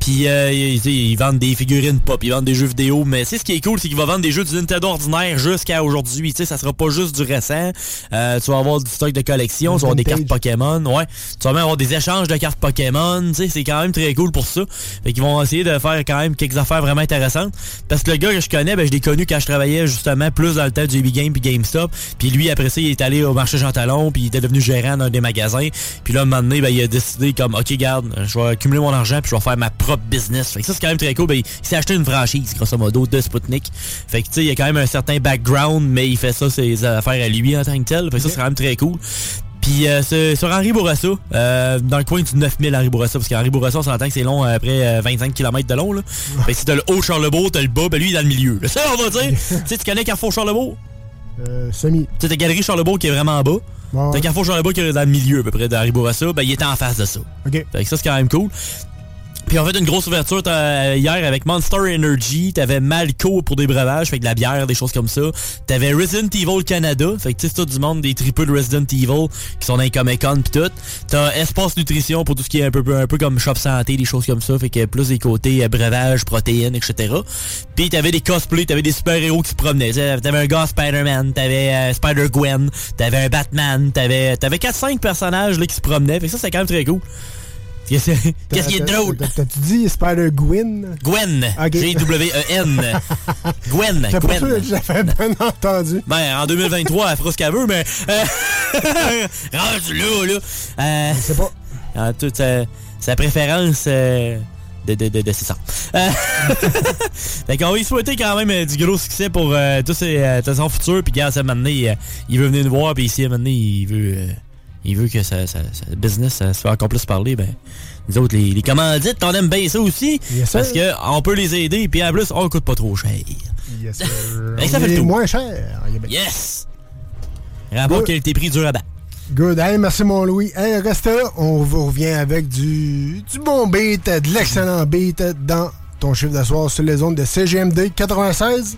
Puis euh, ils, vendent des figurines pop, ils vendent des jeux vidéo, mais sais, ce qui est cool, c'est qu'ils vont vendre des jeux du Nintendo ordinaire jusqu'à aujourd'hui. Tu sais, ça sera pas juste du récent. Euh, tu vas avoir du stock de collection, tu vas avoir des cartes Pokémon, ouais. Tu vas même avoir des échanges de cartes Pokémon, tu sais, c'est quand même très cool pour ça. Fait qu'ils vont essayer de faire quand même quelques affaires vraiment intéressantes. Parce que le gars que je connais, ben, je l'ai connu quand je travaillais justement plus dans le temps du Game puis GameStop. Puis lui, après ça, il est allé au marché Jean Talon, puis il était devenu gérant d'un des magasins. Puis là, un moment donné, ben, il a décidé comme, OK, garde, je vais accumuler mon argent, puis je vais faire ma propre business. Fait que ça, c'est quand même très cool. Ben, il s'est acheté une franchise, grosso modo, de Sputnik. Fait que, tu sais, il y a quand même un certain background, mais il fait ça, ses affaires à lui en tant que tel. Fait que ça, c'est quand même très cool. Puis euh, sur Henri Bourassa, euh, dans le coin du 9000 Henri Bourassa, parce qu'Henri Bourassa, on s'entend que c'est long, euh, après euh, 25 km de long. Là. Fait que si t'as le haut Charlebourg, t'as le bas, ben lui, il est dans le milieu. là. Ça, on va dire. tu sais, tu connais Carrefour Charlebourg? Euh, semi. Tu sais, t'as Galerie Charlebourg qui est vraiment en bas. Ouais. T'as Carrefour Charlebourg qui est dans le milieu, à peu près, d'Henri Bourassa. Ben, il était en face de ça. OK. Fait que ça, c'est quand même cool. Puis on fait une grosse ouverture t'as- hier avec Monster Energy. T'avais Malco pour des breuvages, fait que de la bière, des choses comme ça. T'avais Resident Evil Canada, fait que tu sais, tout du monde des tripeux de Resident Evil qui sont dans les Comic Con pis tout. T'as Espace Nutrition pour tout ce qui est un peu, un peu comme Shop Santé, des choses comme ça, fait que plus des côtés euh, breuvage, protéines, etc. Puis t'avais des cosplays, t'avais des super-héros qui se promenaient. T'avais un gars Spider-Man, t'avais euh, Spider-Gwen, t'avais un Batman, t'avais t'avais 4-5 personnages là, qui se promenaient, fait que ça, c'est quand même très cool. Qu'est-ce qui est drôle? t'as- T'as-tu dit Spider-Gwen? Gwen? Ok. G-W-E-N. Gwen. T'as pas sûr Gwen. que j'avais bien entendu. Ben, en 2023, elle fera ce qu'elle veut, mais... Euh, rendu là, là. Euh, Je sais pas. En toute sa, sa préférence... euh, de, de, de, de c'est ça. Euh, fait qu'on va lui souhaiter quand même euh, du gros succès pour euh, tous ses, euh, tout son futur. Puis regarde, ça, maintenant, il, euh, il veut venir nous voir. Puis ici, maintenant, il veut... il veut que sa, sa- sa business ça se fait encore plus parler. Ben, nous autres, les, les commandites, on aime bien ça aussi. Yes, parce qu'on peut les aider. Puis en plus, on coûte pas trop cher. Yes, sir. Ben, ça fait le moins cher. Yes! Rapport qualité-prix du rabat. Good. Hey, merci mon Louis. Hey, restez là. On vous revient avec du, du bon beat, de l'excellent beat dans ton chiffre de soir sur les ondes de CGMD 96.9.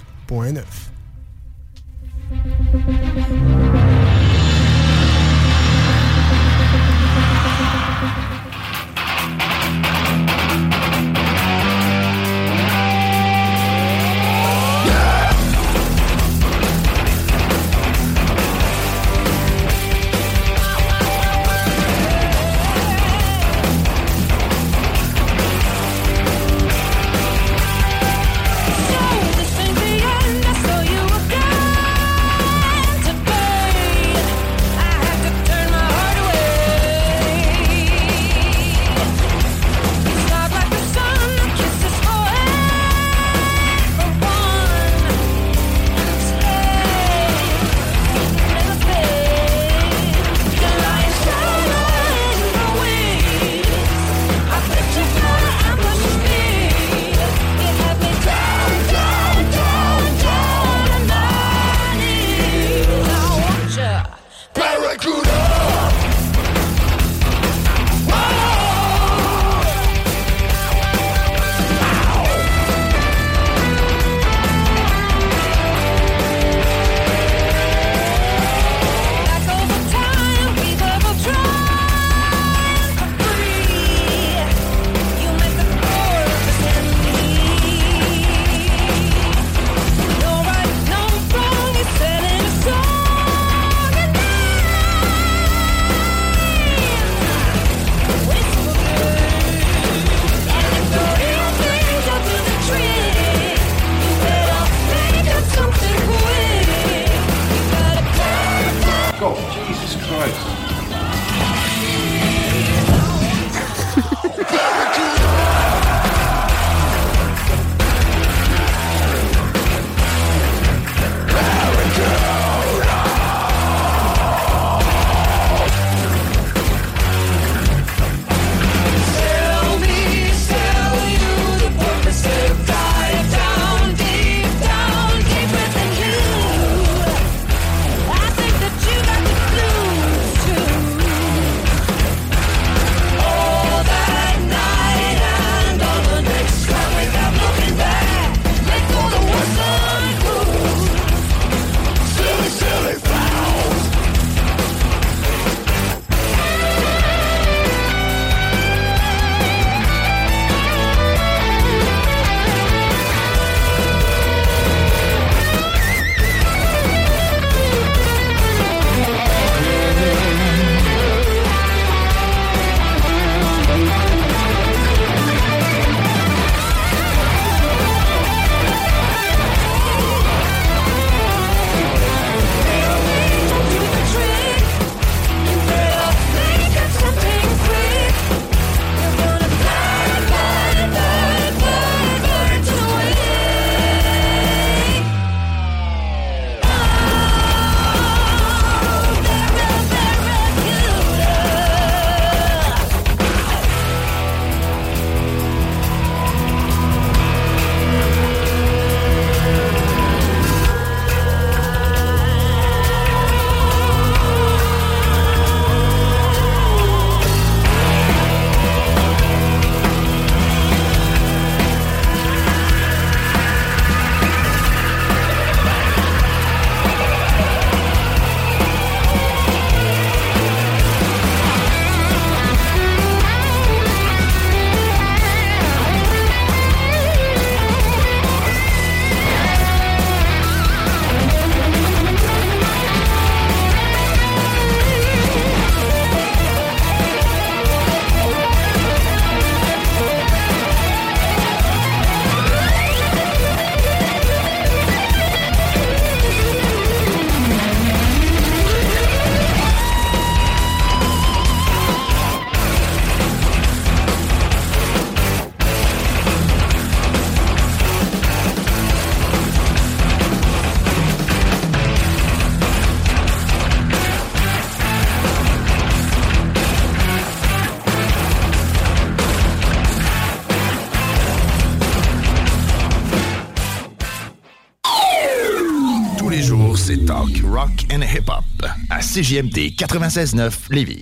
and Hip Hop à CJMD 96.9 Lévis.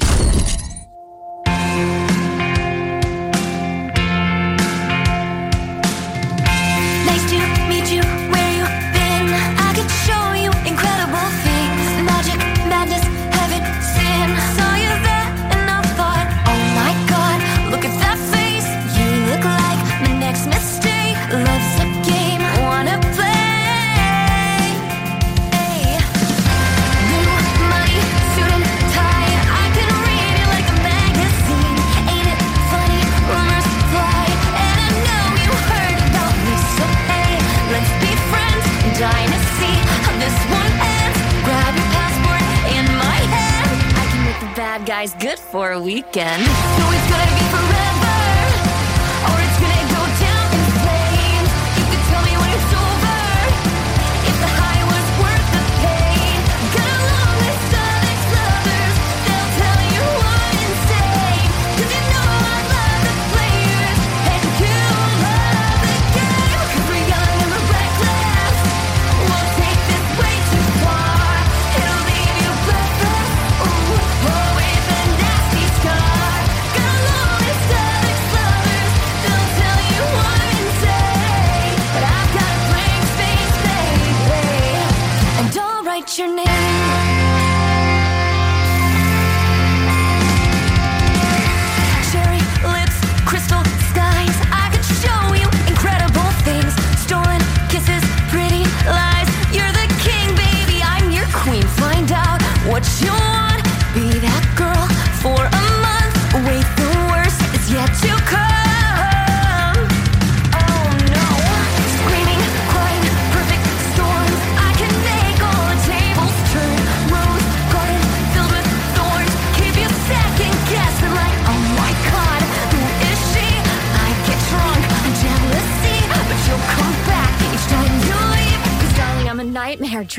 again.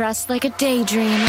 past like a daydream.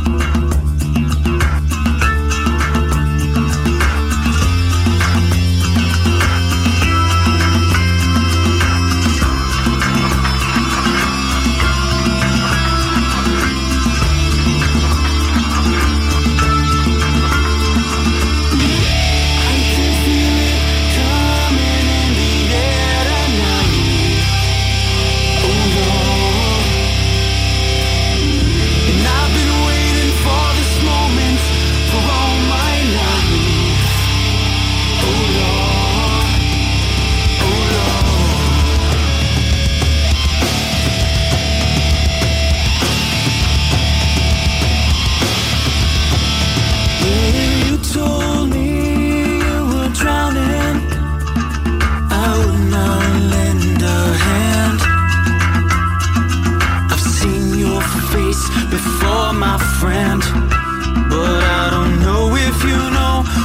Before my friend. But I don't know if you know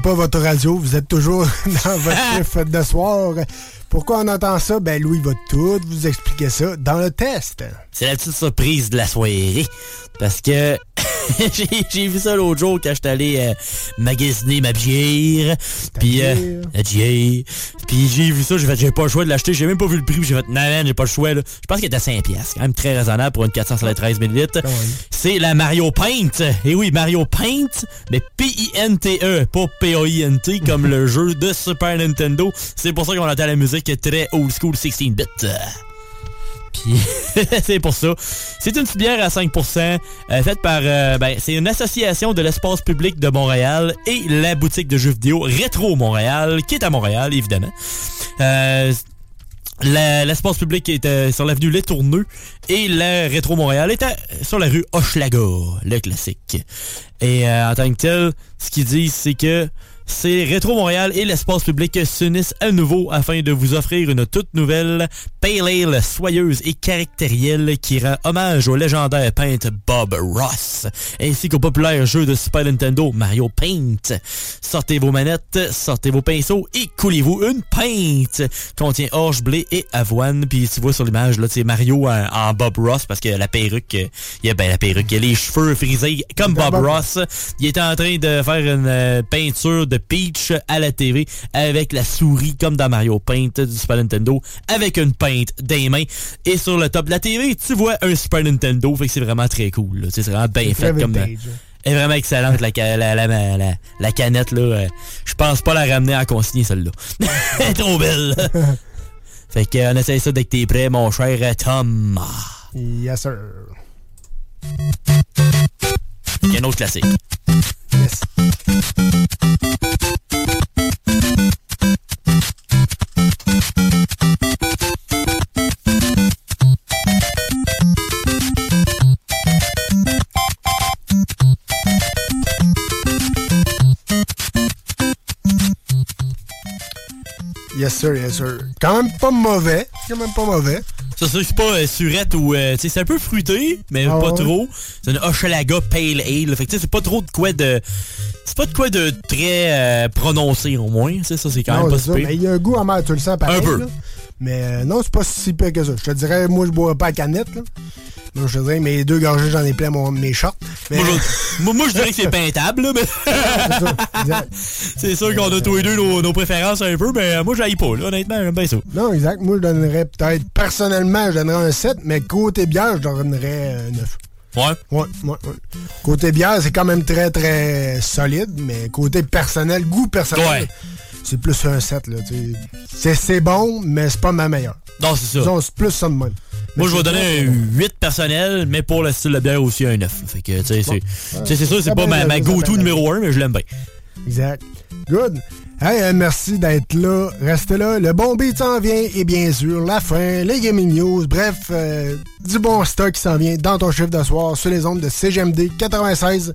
pas votre radio, vous êtes toujours dans votre chiffre de soir. Pourquoi on entend ça? Ben Louis va tout vous expliquer ça dans le test. C'est la petite surprise de la soirée. Parce que j'ai vu ça l'autre jour quand j'étais allé euh, magasiner ma bière. Puis euh, la bière. Puis j'ai vu ça, j'ai fait j'ai pas le choix de l'acheter, j'ai même pas vu le prix, j'ai fait non, non, j'ai pas le choix là. Je pense qu'il était à 5 pièces, quand même très raisonnable pour une 413 ml. C'est la Mario Paint. Et oui, Mario Paint, mais P-I-N-T-E, pas P-A-I-N-T comme le jeu de Super Nintendo. C'est pour ça qu'on entend la musique très old school 16-bit. Puis c'est pour ça. C'est une bière à 5%, euh, faite par... euh, ben, c'est une association de l'espace public de Montréal et la boutique de jeux vidéo Rétro Montréal, qui est à Montréal, évidemment. Euh, la- L'espace public est euh, sur l'avenue Les Tourneux et le Rétro Montréal est sur la rue Hochelaga, le classique. Et en tant que tel, ce qu'ils disent, c'est que c'est Rétro Montréal et l'espace public s'unissent à nouveau afin de vous offrir une toute nouvelle Pale Ale soyeuse et caractérielle qui rend hommage au légendaire peintre Bob Ross, ainsi qu'au populaire jeu de Super Nintendo Mario Paint. Sortez vos manettes, sortez vos pinceaux et coulez-vous une pinte. Contient orge, blé et avoine. Puis tu vois sur l'image, là, c'est Mario en, en Bob Ross parce que la perruque, il y a ben la perruque, il y a les cheveux frisés comme Bob Ross. Il est en train de faire une euh, peinture de Peach à la TV avec la souris comme dans Mario Paint du Super Nintendo avec une peinte des mains. Et sur le top de la TV, tu vois un Super Nintendo. Fait que c'est vraiment très cool. C'est vraiment bien fait comme... euh, elle est vraiment excellente, la, la, la, la, canette, là. Euh, Je pense pas la ramener à consigner, celle-là. Elle est trop belle. fait que, on essaye ça dès que t'es prêt, mon cher euh, Tom. Yes, sir. Il y a un autre classique. Yes, sir, yes, sir. Quand même pas mauvais. Quand même pas mauvais. Ça, c'est pas euh, surette ou... euh, c'est un peu fruité, mais Ah pas ouais? trop. C'est une Hochelaga Pale Ale. Fait que, c'est pas trop de quoi de... C'est pas de quoi de très euh, prononcé, au moins. Tu sais, ça, c'est quand Non, même pas super. mais il y a un goût amer, tu le sens pareil. Un peu. là. Mais euh, non, c'est pas si pire que ça. Je te dirais, moi, je bois pas à canette. Là. Moi, je dirais, mes deux gorgées, j'en ai plein mon, mes shorts. Mais... Moi, je, moi, moi, je dirais que c'est peintable, là, mais... c'est sûr qu'on a tous les deux nos, nos préférences un peu, mais euh, moi, j'aille pas, là, honnêtement, j'aime bien ça. Non, exact. Moi, je donnerais peut-être, personnellement, je donnerais un 7, mais côté bière, je donnerais un 9. Ouais? Ouais, ouais, ouais. Côté bière, c'est quand même très, très solide, mais côté personnel, goût personnel, Ouais. c'est plus un 7, là. C'est, c'est bon, mais c'est pas ma meilleure. Non, c'est ça. C'est plus ça de même. Moi, je vais donner un 8 personnel, mais pour le style de bière aussi un 9. Fait que, tu sais, c'est, sûr, c'est Ça pas peut ma, ma go-to numéro 1, mais je l'aime bien. Exact. Good. Hey, euh, merci d'être là. Restez là. Le bon beat s'en vient et bien sûr, la fin, les gaming news, bref, euh, du bon stock qui s'en vient dans ton chiffre de soir sur les ondes de CGMD 96.9.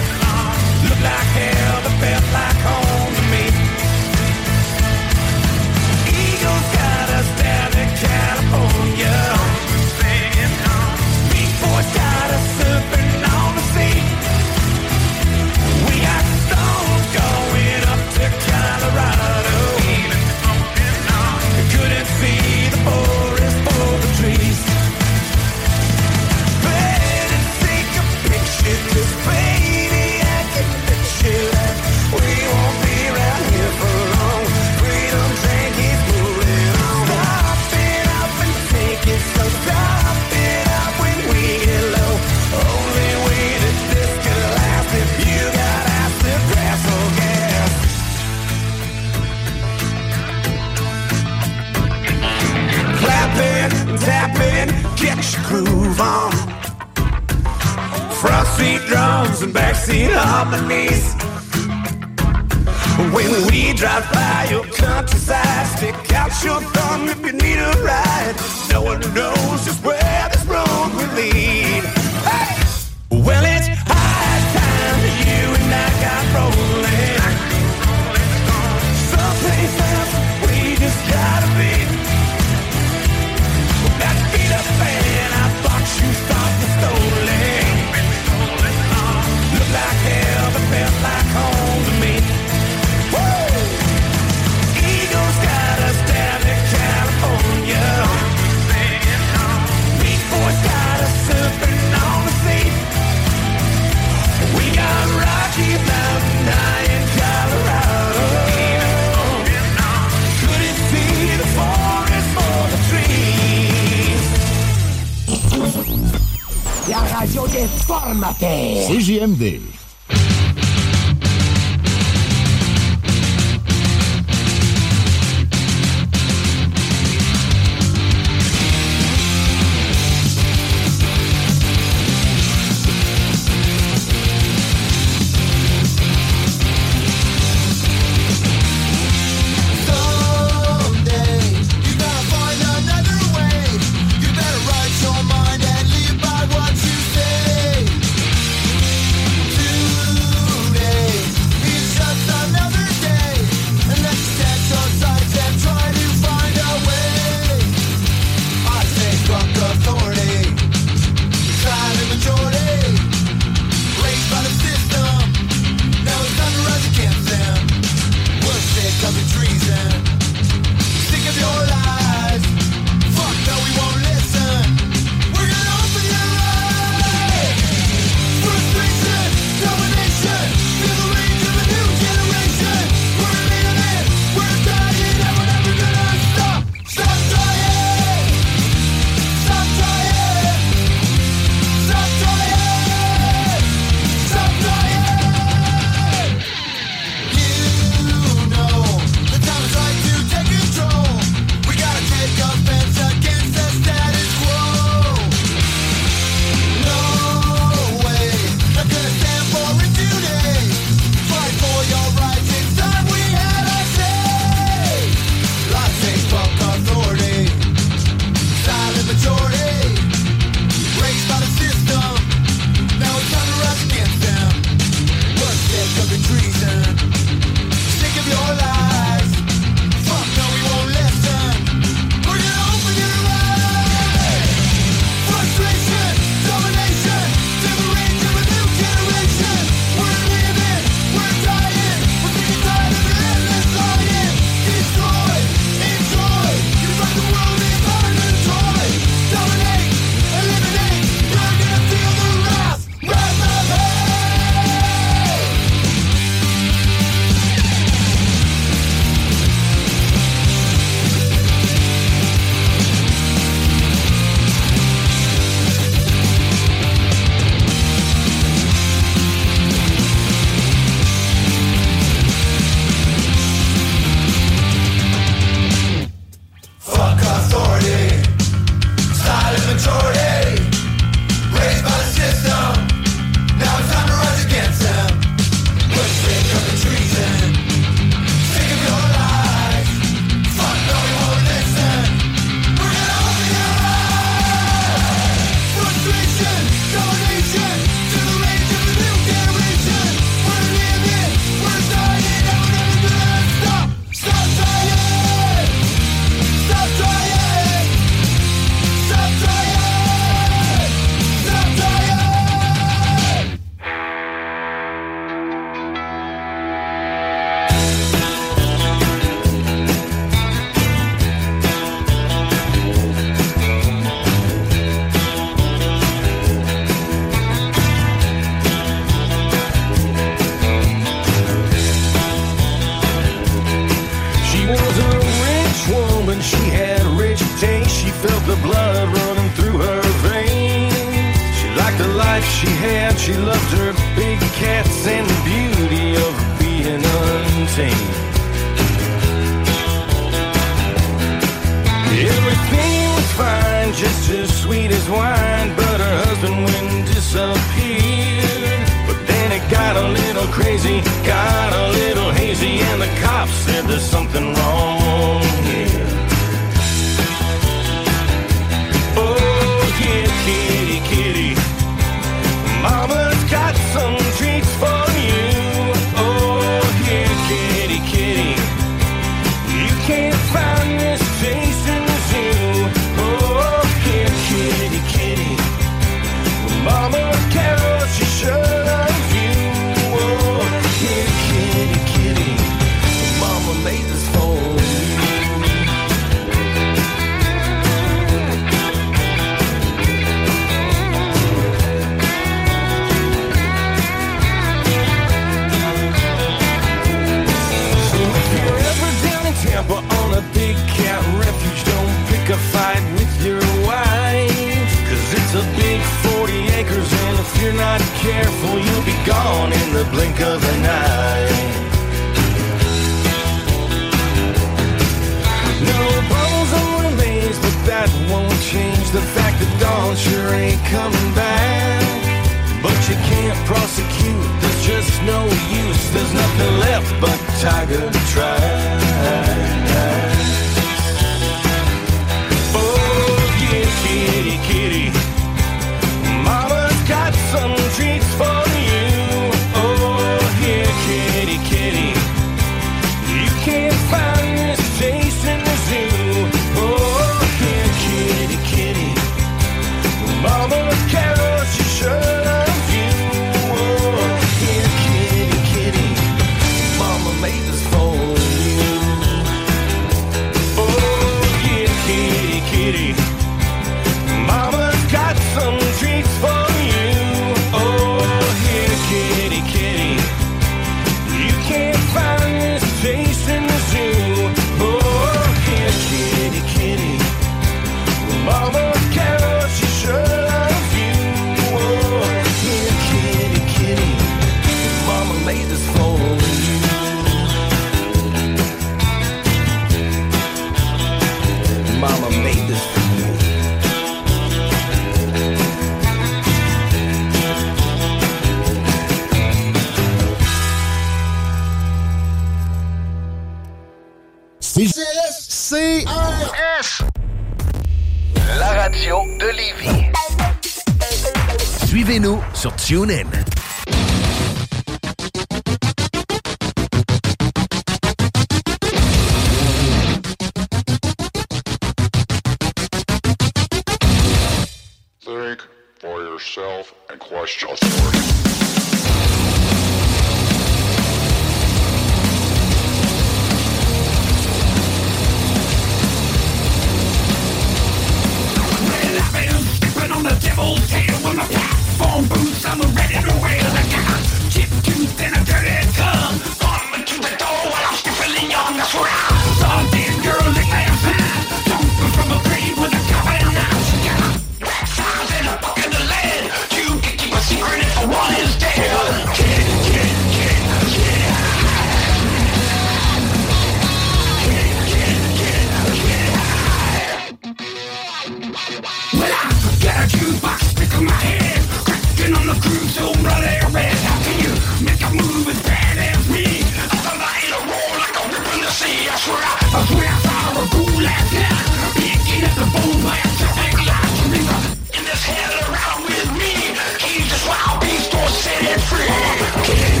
Get, get,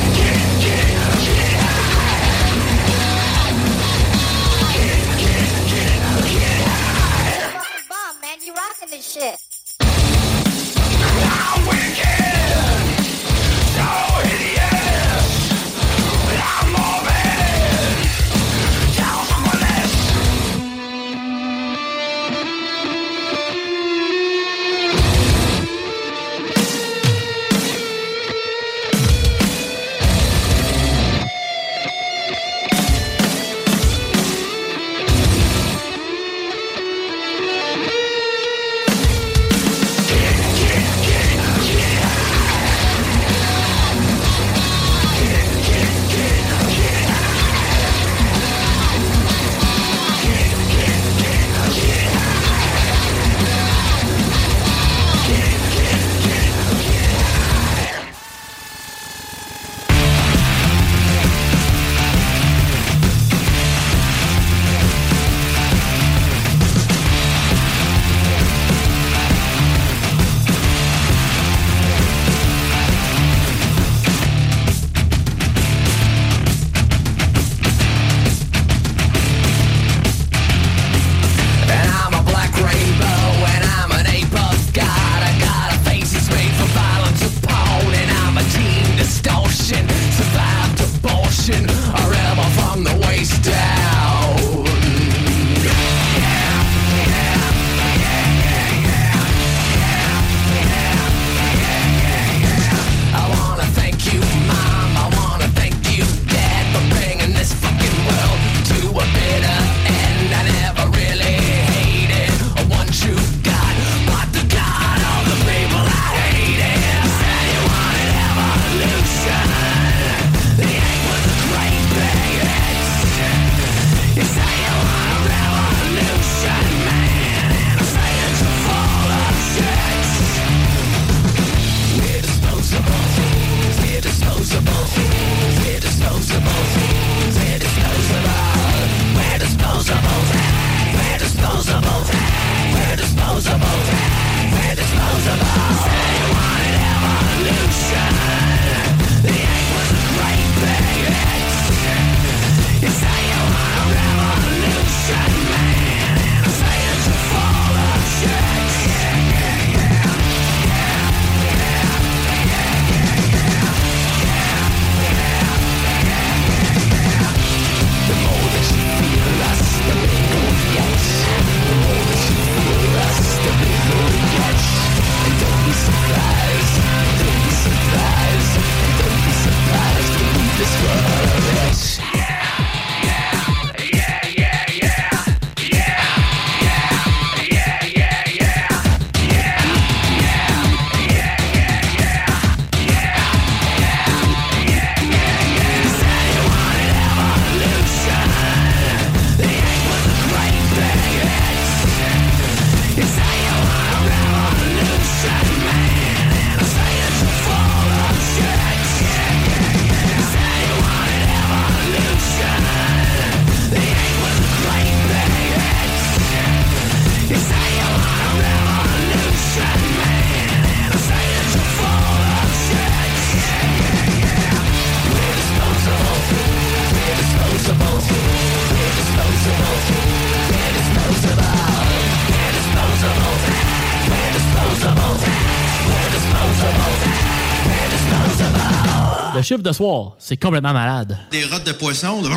chiffre de soir, c'est complètement malade. Des rottes de poisson. là.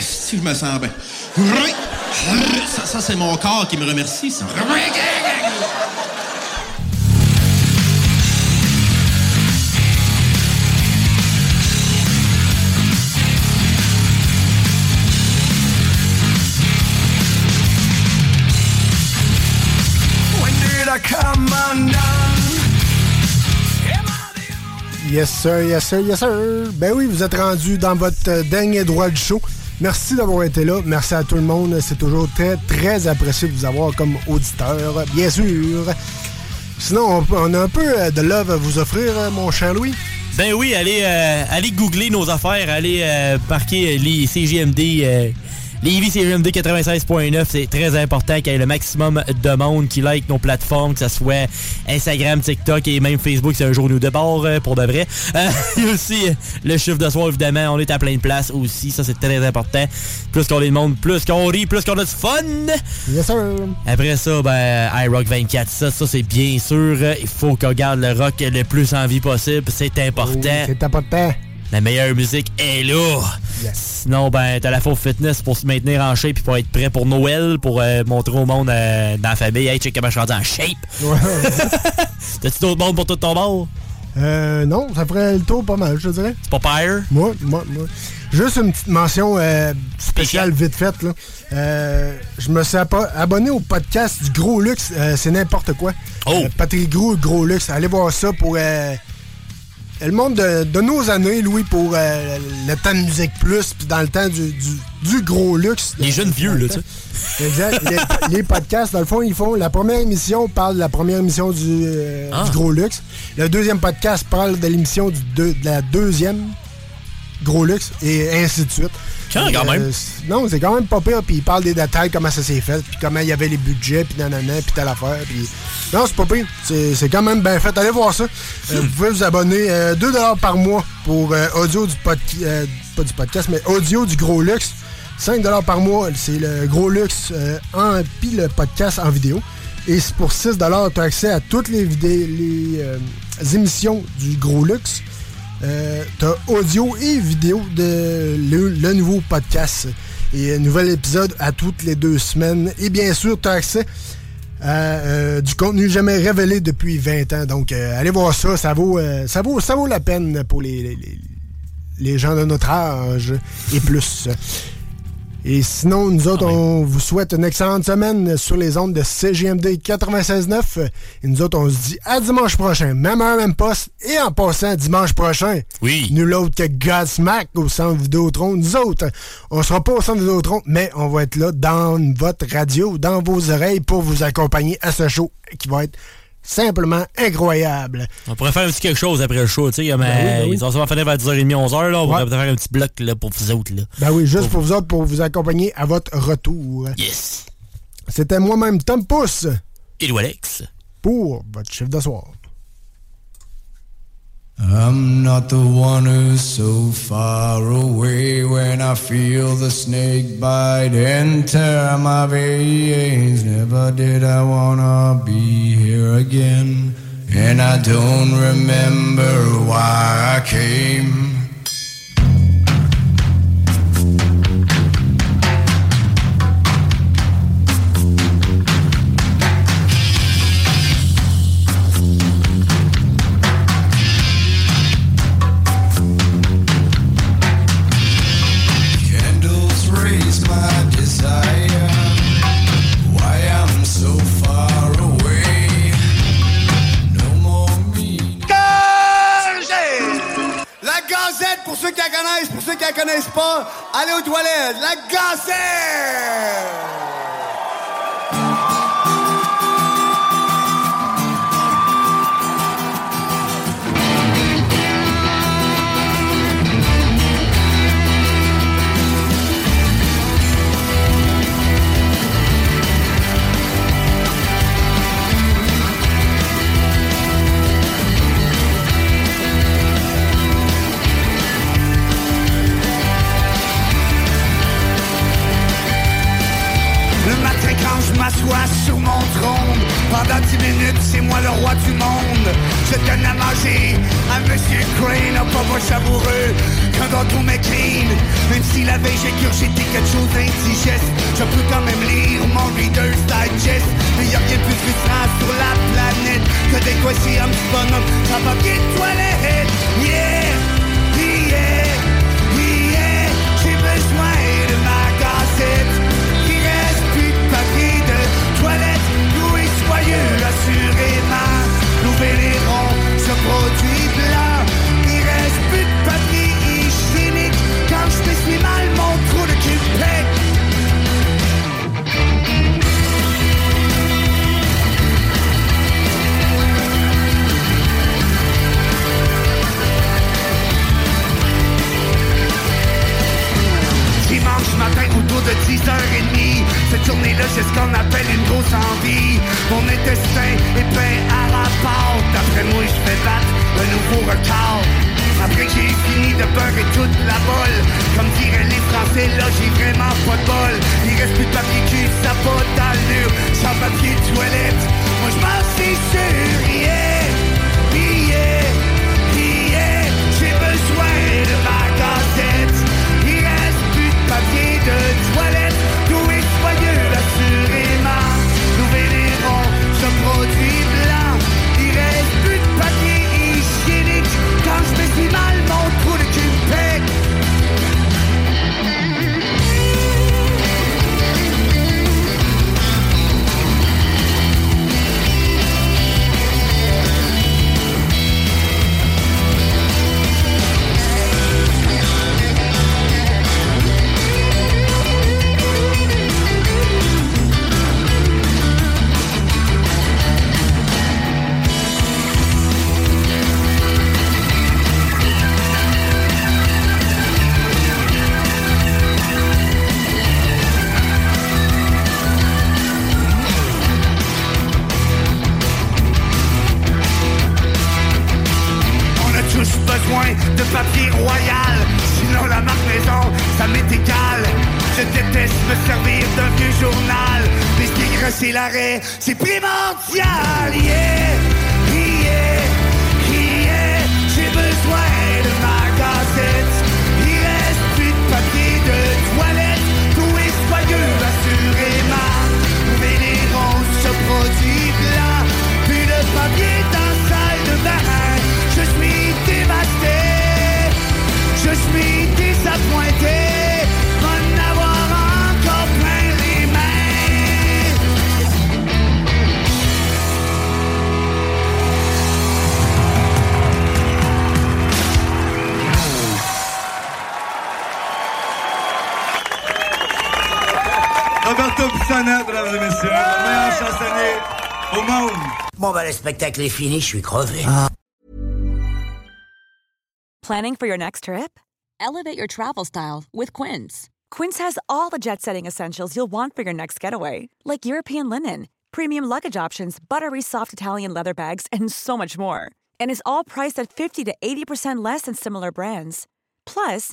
Si je me sens bien? Ça, ça, c'est mon corps qui me remercie. Ça. When did I come undone? Yes sir, yes sir, yes sir. Ben oui, vous êtes rendu dans votre euh, dernier droit du show. Merci d'avoir été là. Merci à tout le monde. C'est toujours très, très apprécié de vous avoir comme auditeur, bien sûr. Sinon, on, a un peu euh, de love à vous offrir, euh, mon cher Louis. Ben oui, allez, allez googler nos affaires, allez marquer les CGMD. Lévis CGMD 96.9, c'est très important qu'il y ait le maximum de monde qui like nos plateformes, que ce soit Instagram, TikTok et même Facebook, c'est un jour ou deux bords euh, pour de vrai. Euh, Il y a aussi euh, le chiffre de soir, évidemment, on est à plein de place aussi, ça c'est très important. Plus qu'on est de monde, plus qu'on rit, plus qu'on a du fun. Yes sir. Après ça, ben, iRock 24, ça, ça c'est bien sûr, il faut qu'on garde le rock le plus en vie possible, c'est important. C'est important. La meilleure musique est là. Sinon, ben, t'as la faux fitness pour se maintenir en shape et pour être prêt pour Noël, pour euh, montrer au monde euh, dans la famille, hey, check comment je suis rendu en shape. T'as-tu d'autres monde pour tout ton bord? Euh, non, ça ferait le tour pas mal, je te dirais. C'est pas pire? Moi, moi, moi. Juste une petite mention euh, spéciale vite faite. Là. Euh, je me suis abo- abonné au podcast du Gros Luxe. euh, C'est n'importe quoi. Oh! Patrick Gros, Gros Luxe. Allez voir ça pour... euh, le monde de, de nos années, Louis, pour euh, le temps de Musique Plus, puis dans le temps du, du, du gros luxe. Les jeunes vieux, là, tu sais. Exact. les, les podcasts, dans le fond, ils font... La première émission parle de la première émission du, euh, Ah. du gros luxe. Le deuxième podcast parle de l'émission de la deuxième gros luxe, et ainsi de suite. Quand, quand Euh, même? non, c'est quand même pas pire, puis ils parlent des détails, comment ça s'est fait, puis comment il y avait les budgets, puis nanana, puis telle affaire, puis... Non, c'est pas pire. C'est c'est quand même bien fait. Allez voir ça. Euh, vous pouvez vous abonner euh, 2 par mois pour euh, audio du podcast, pas du podcast, mais audio du gros luxe. 5 par mois, c'est le gros luxe en puis le podcast en vidéo. Et pour 6 tu as accès à toutes les vidéos, les émissions du gros luxe. Euh, t'as audio et vidéo de le, nouveau podcast. Et un nouvel épisode à toutes les deux semaines. Et bien sûr, t'as accès à euh, du contenu jamais révélé depuis 20 ans. Donc, euh, allez voir ça. Ça vaut, euh, ça vaut, ça vaut la peine pour les- les gens de notre âge et plus. Et sinon, nous autres, on vous souhaite une excellente semaine sur les ondes de CGMD 96.9. Et nous autres, on se dit à dimanche prochain. Même heure, même poste. Et en passant, dimanche prochain, oui. nul autre que Godsmack au centre Vidéotron. Nous autres, on sera pas au centre Vidéotron, mais on va être là dans votre radio, dans vos oreilles pour vous accompagner à ce show qui va être simplement incroyable. On pourrait faire un petit quelque chose après le show, tu sais. Ben oui, ben oui. Ils finir vers 10h30, 11h, là. On pourrait Ouais. faire un petit bloc là, pour vous autres, là. Ben oui, juste pour vous autres, pour vous accompagner à votre retour. Yes. C'était moi-même, Tom Pousse. Et Alex. Pour votre chiffre de soir. I'm not the one who's so far away when I feel the snake bite enter my veins. Never did I wanna be here again, and I don't remember why I came. Connaissent allez aux toilettes. La gazette! M'assois sur mon trône. Pendant dix minutes, c'est moi le roi du monde. Je donne à manger à Monsieur Crane, un pas savoureux. Quand on trouve clean, même si la veille j'ai gurgité quelque chose d'indigeste, je peux quand même lire mon Reader's Digest. Mais y a rien plus frustrant sur la planète que d'écoisser un petit bonhomme sans papier de toilette. Yeah, yeah, yeah, j'ai besoin de ma cassette. Autour de 10h30 Cette journée-là j'ai ce qu'on appelle une grosse envie. Mon intestin est peint à la pâte D'après moi je fais battre un nouveau record. Après que j'ai fini de beurrer toute la bolle Comme diraient les Français là j'ai vraiment pas de bol. Il reste plus de papier cul, ça va dans le Sans papier de toilette. Moi je m'en suis yeah, yeah, yeah de papier de toilette ça m'est Je déteste me servir d'un vieux journal. Mais dégraisser l'arrêt, c'est primordial. Yeah, yeah, yeah. J'ai besoin de ma cassette Il reste plus de papier de toilette. Tout est soyeux, assurément vénérons ce produit blanc Plus de papier dans salle de bain. Je suis dévasté Je suis désappointé Roberto Pisana, mesdames et messieurs, le meilleur chansonnier au monde. Bon, bah, le spectacle est fini, je suis crevé. Ah. Planning for your next trip? Elevate your travel style with Quince. Quince has all the jet setting essentials you'll want for your next getaway, like European linen, premium luggage options, buttery soft Italian leather bags, and so much more. And is all priced at 50 to 80% less than similar brands. Plus,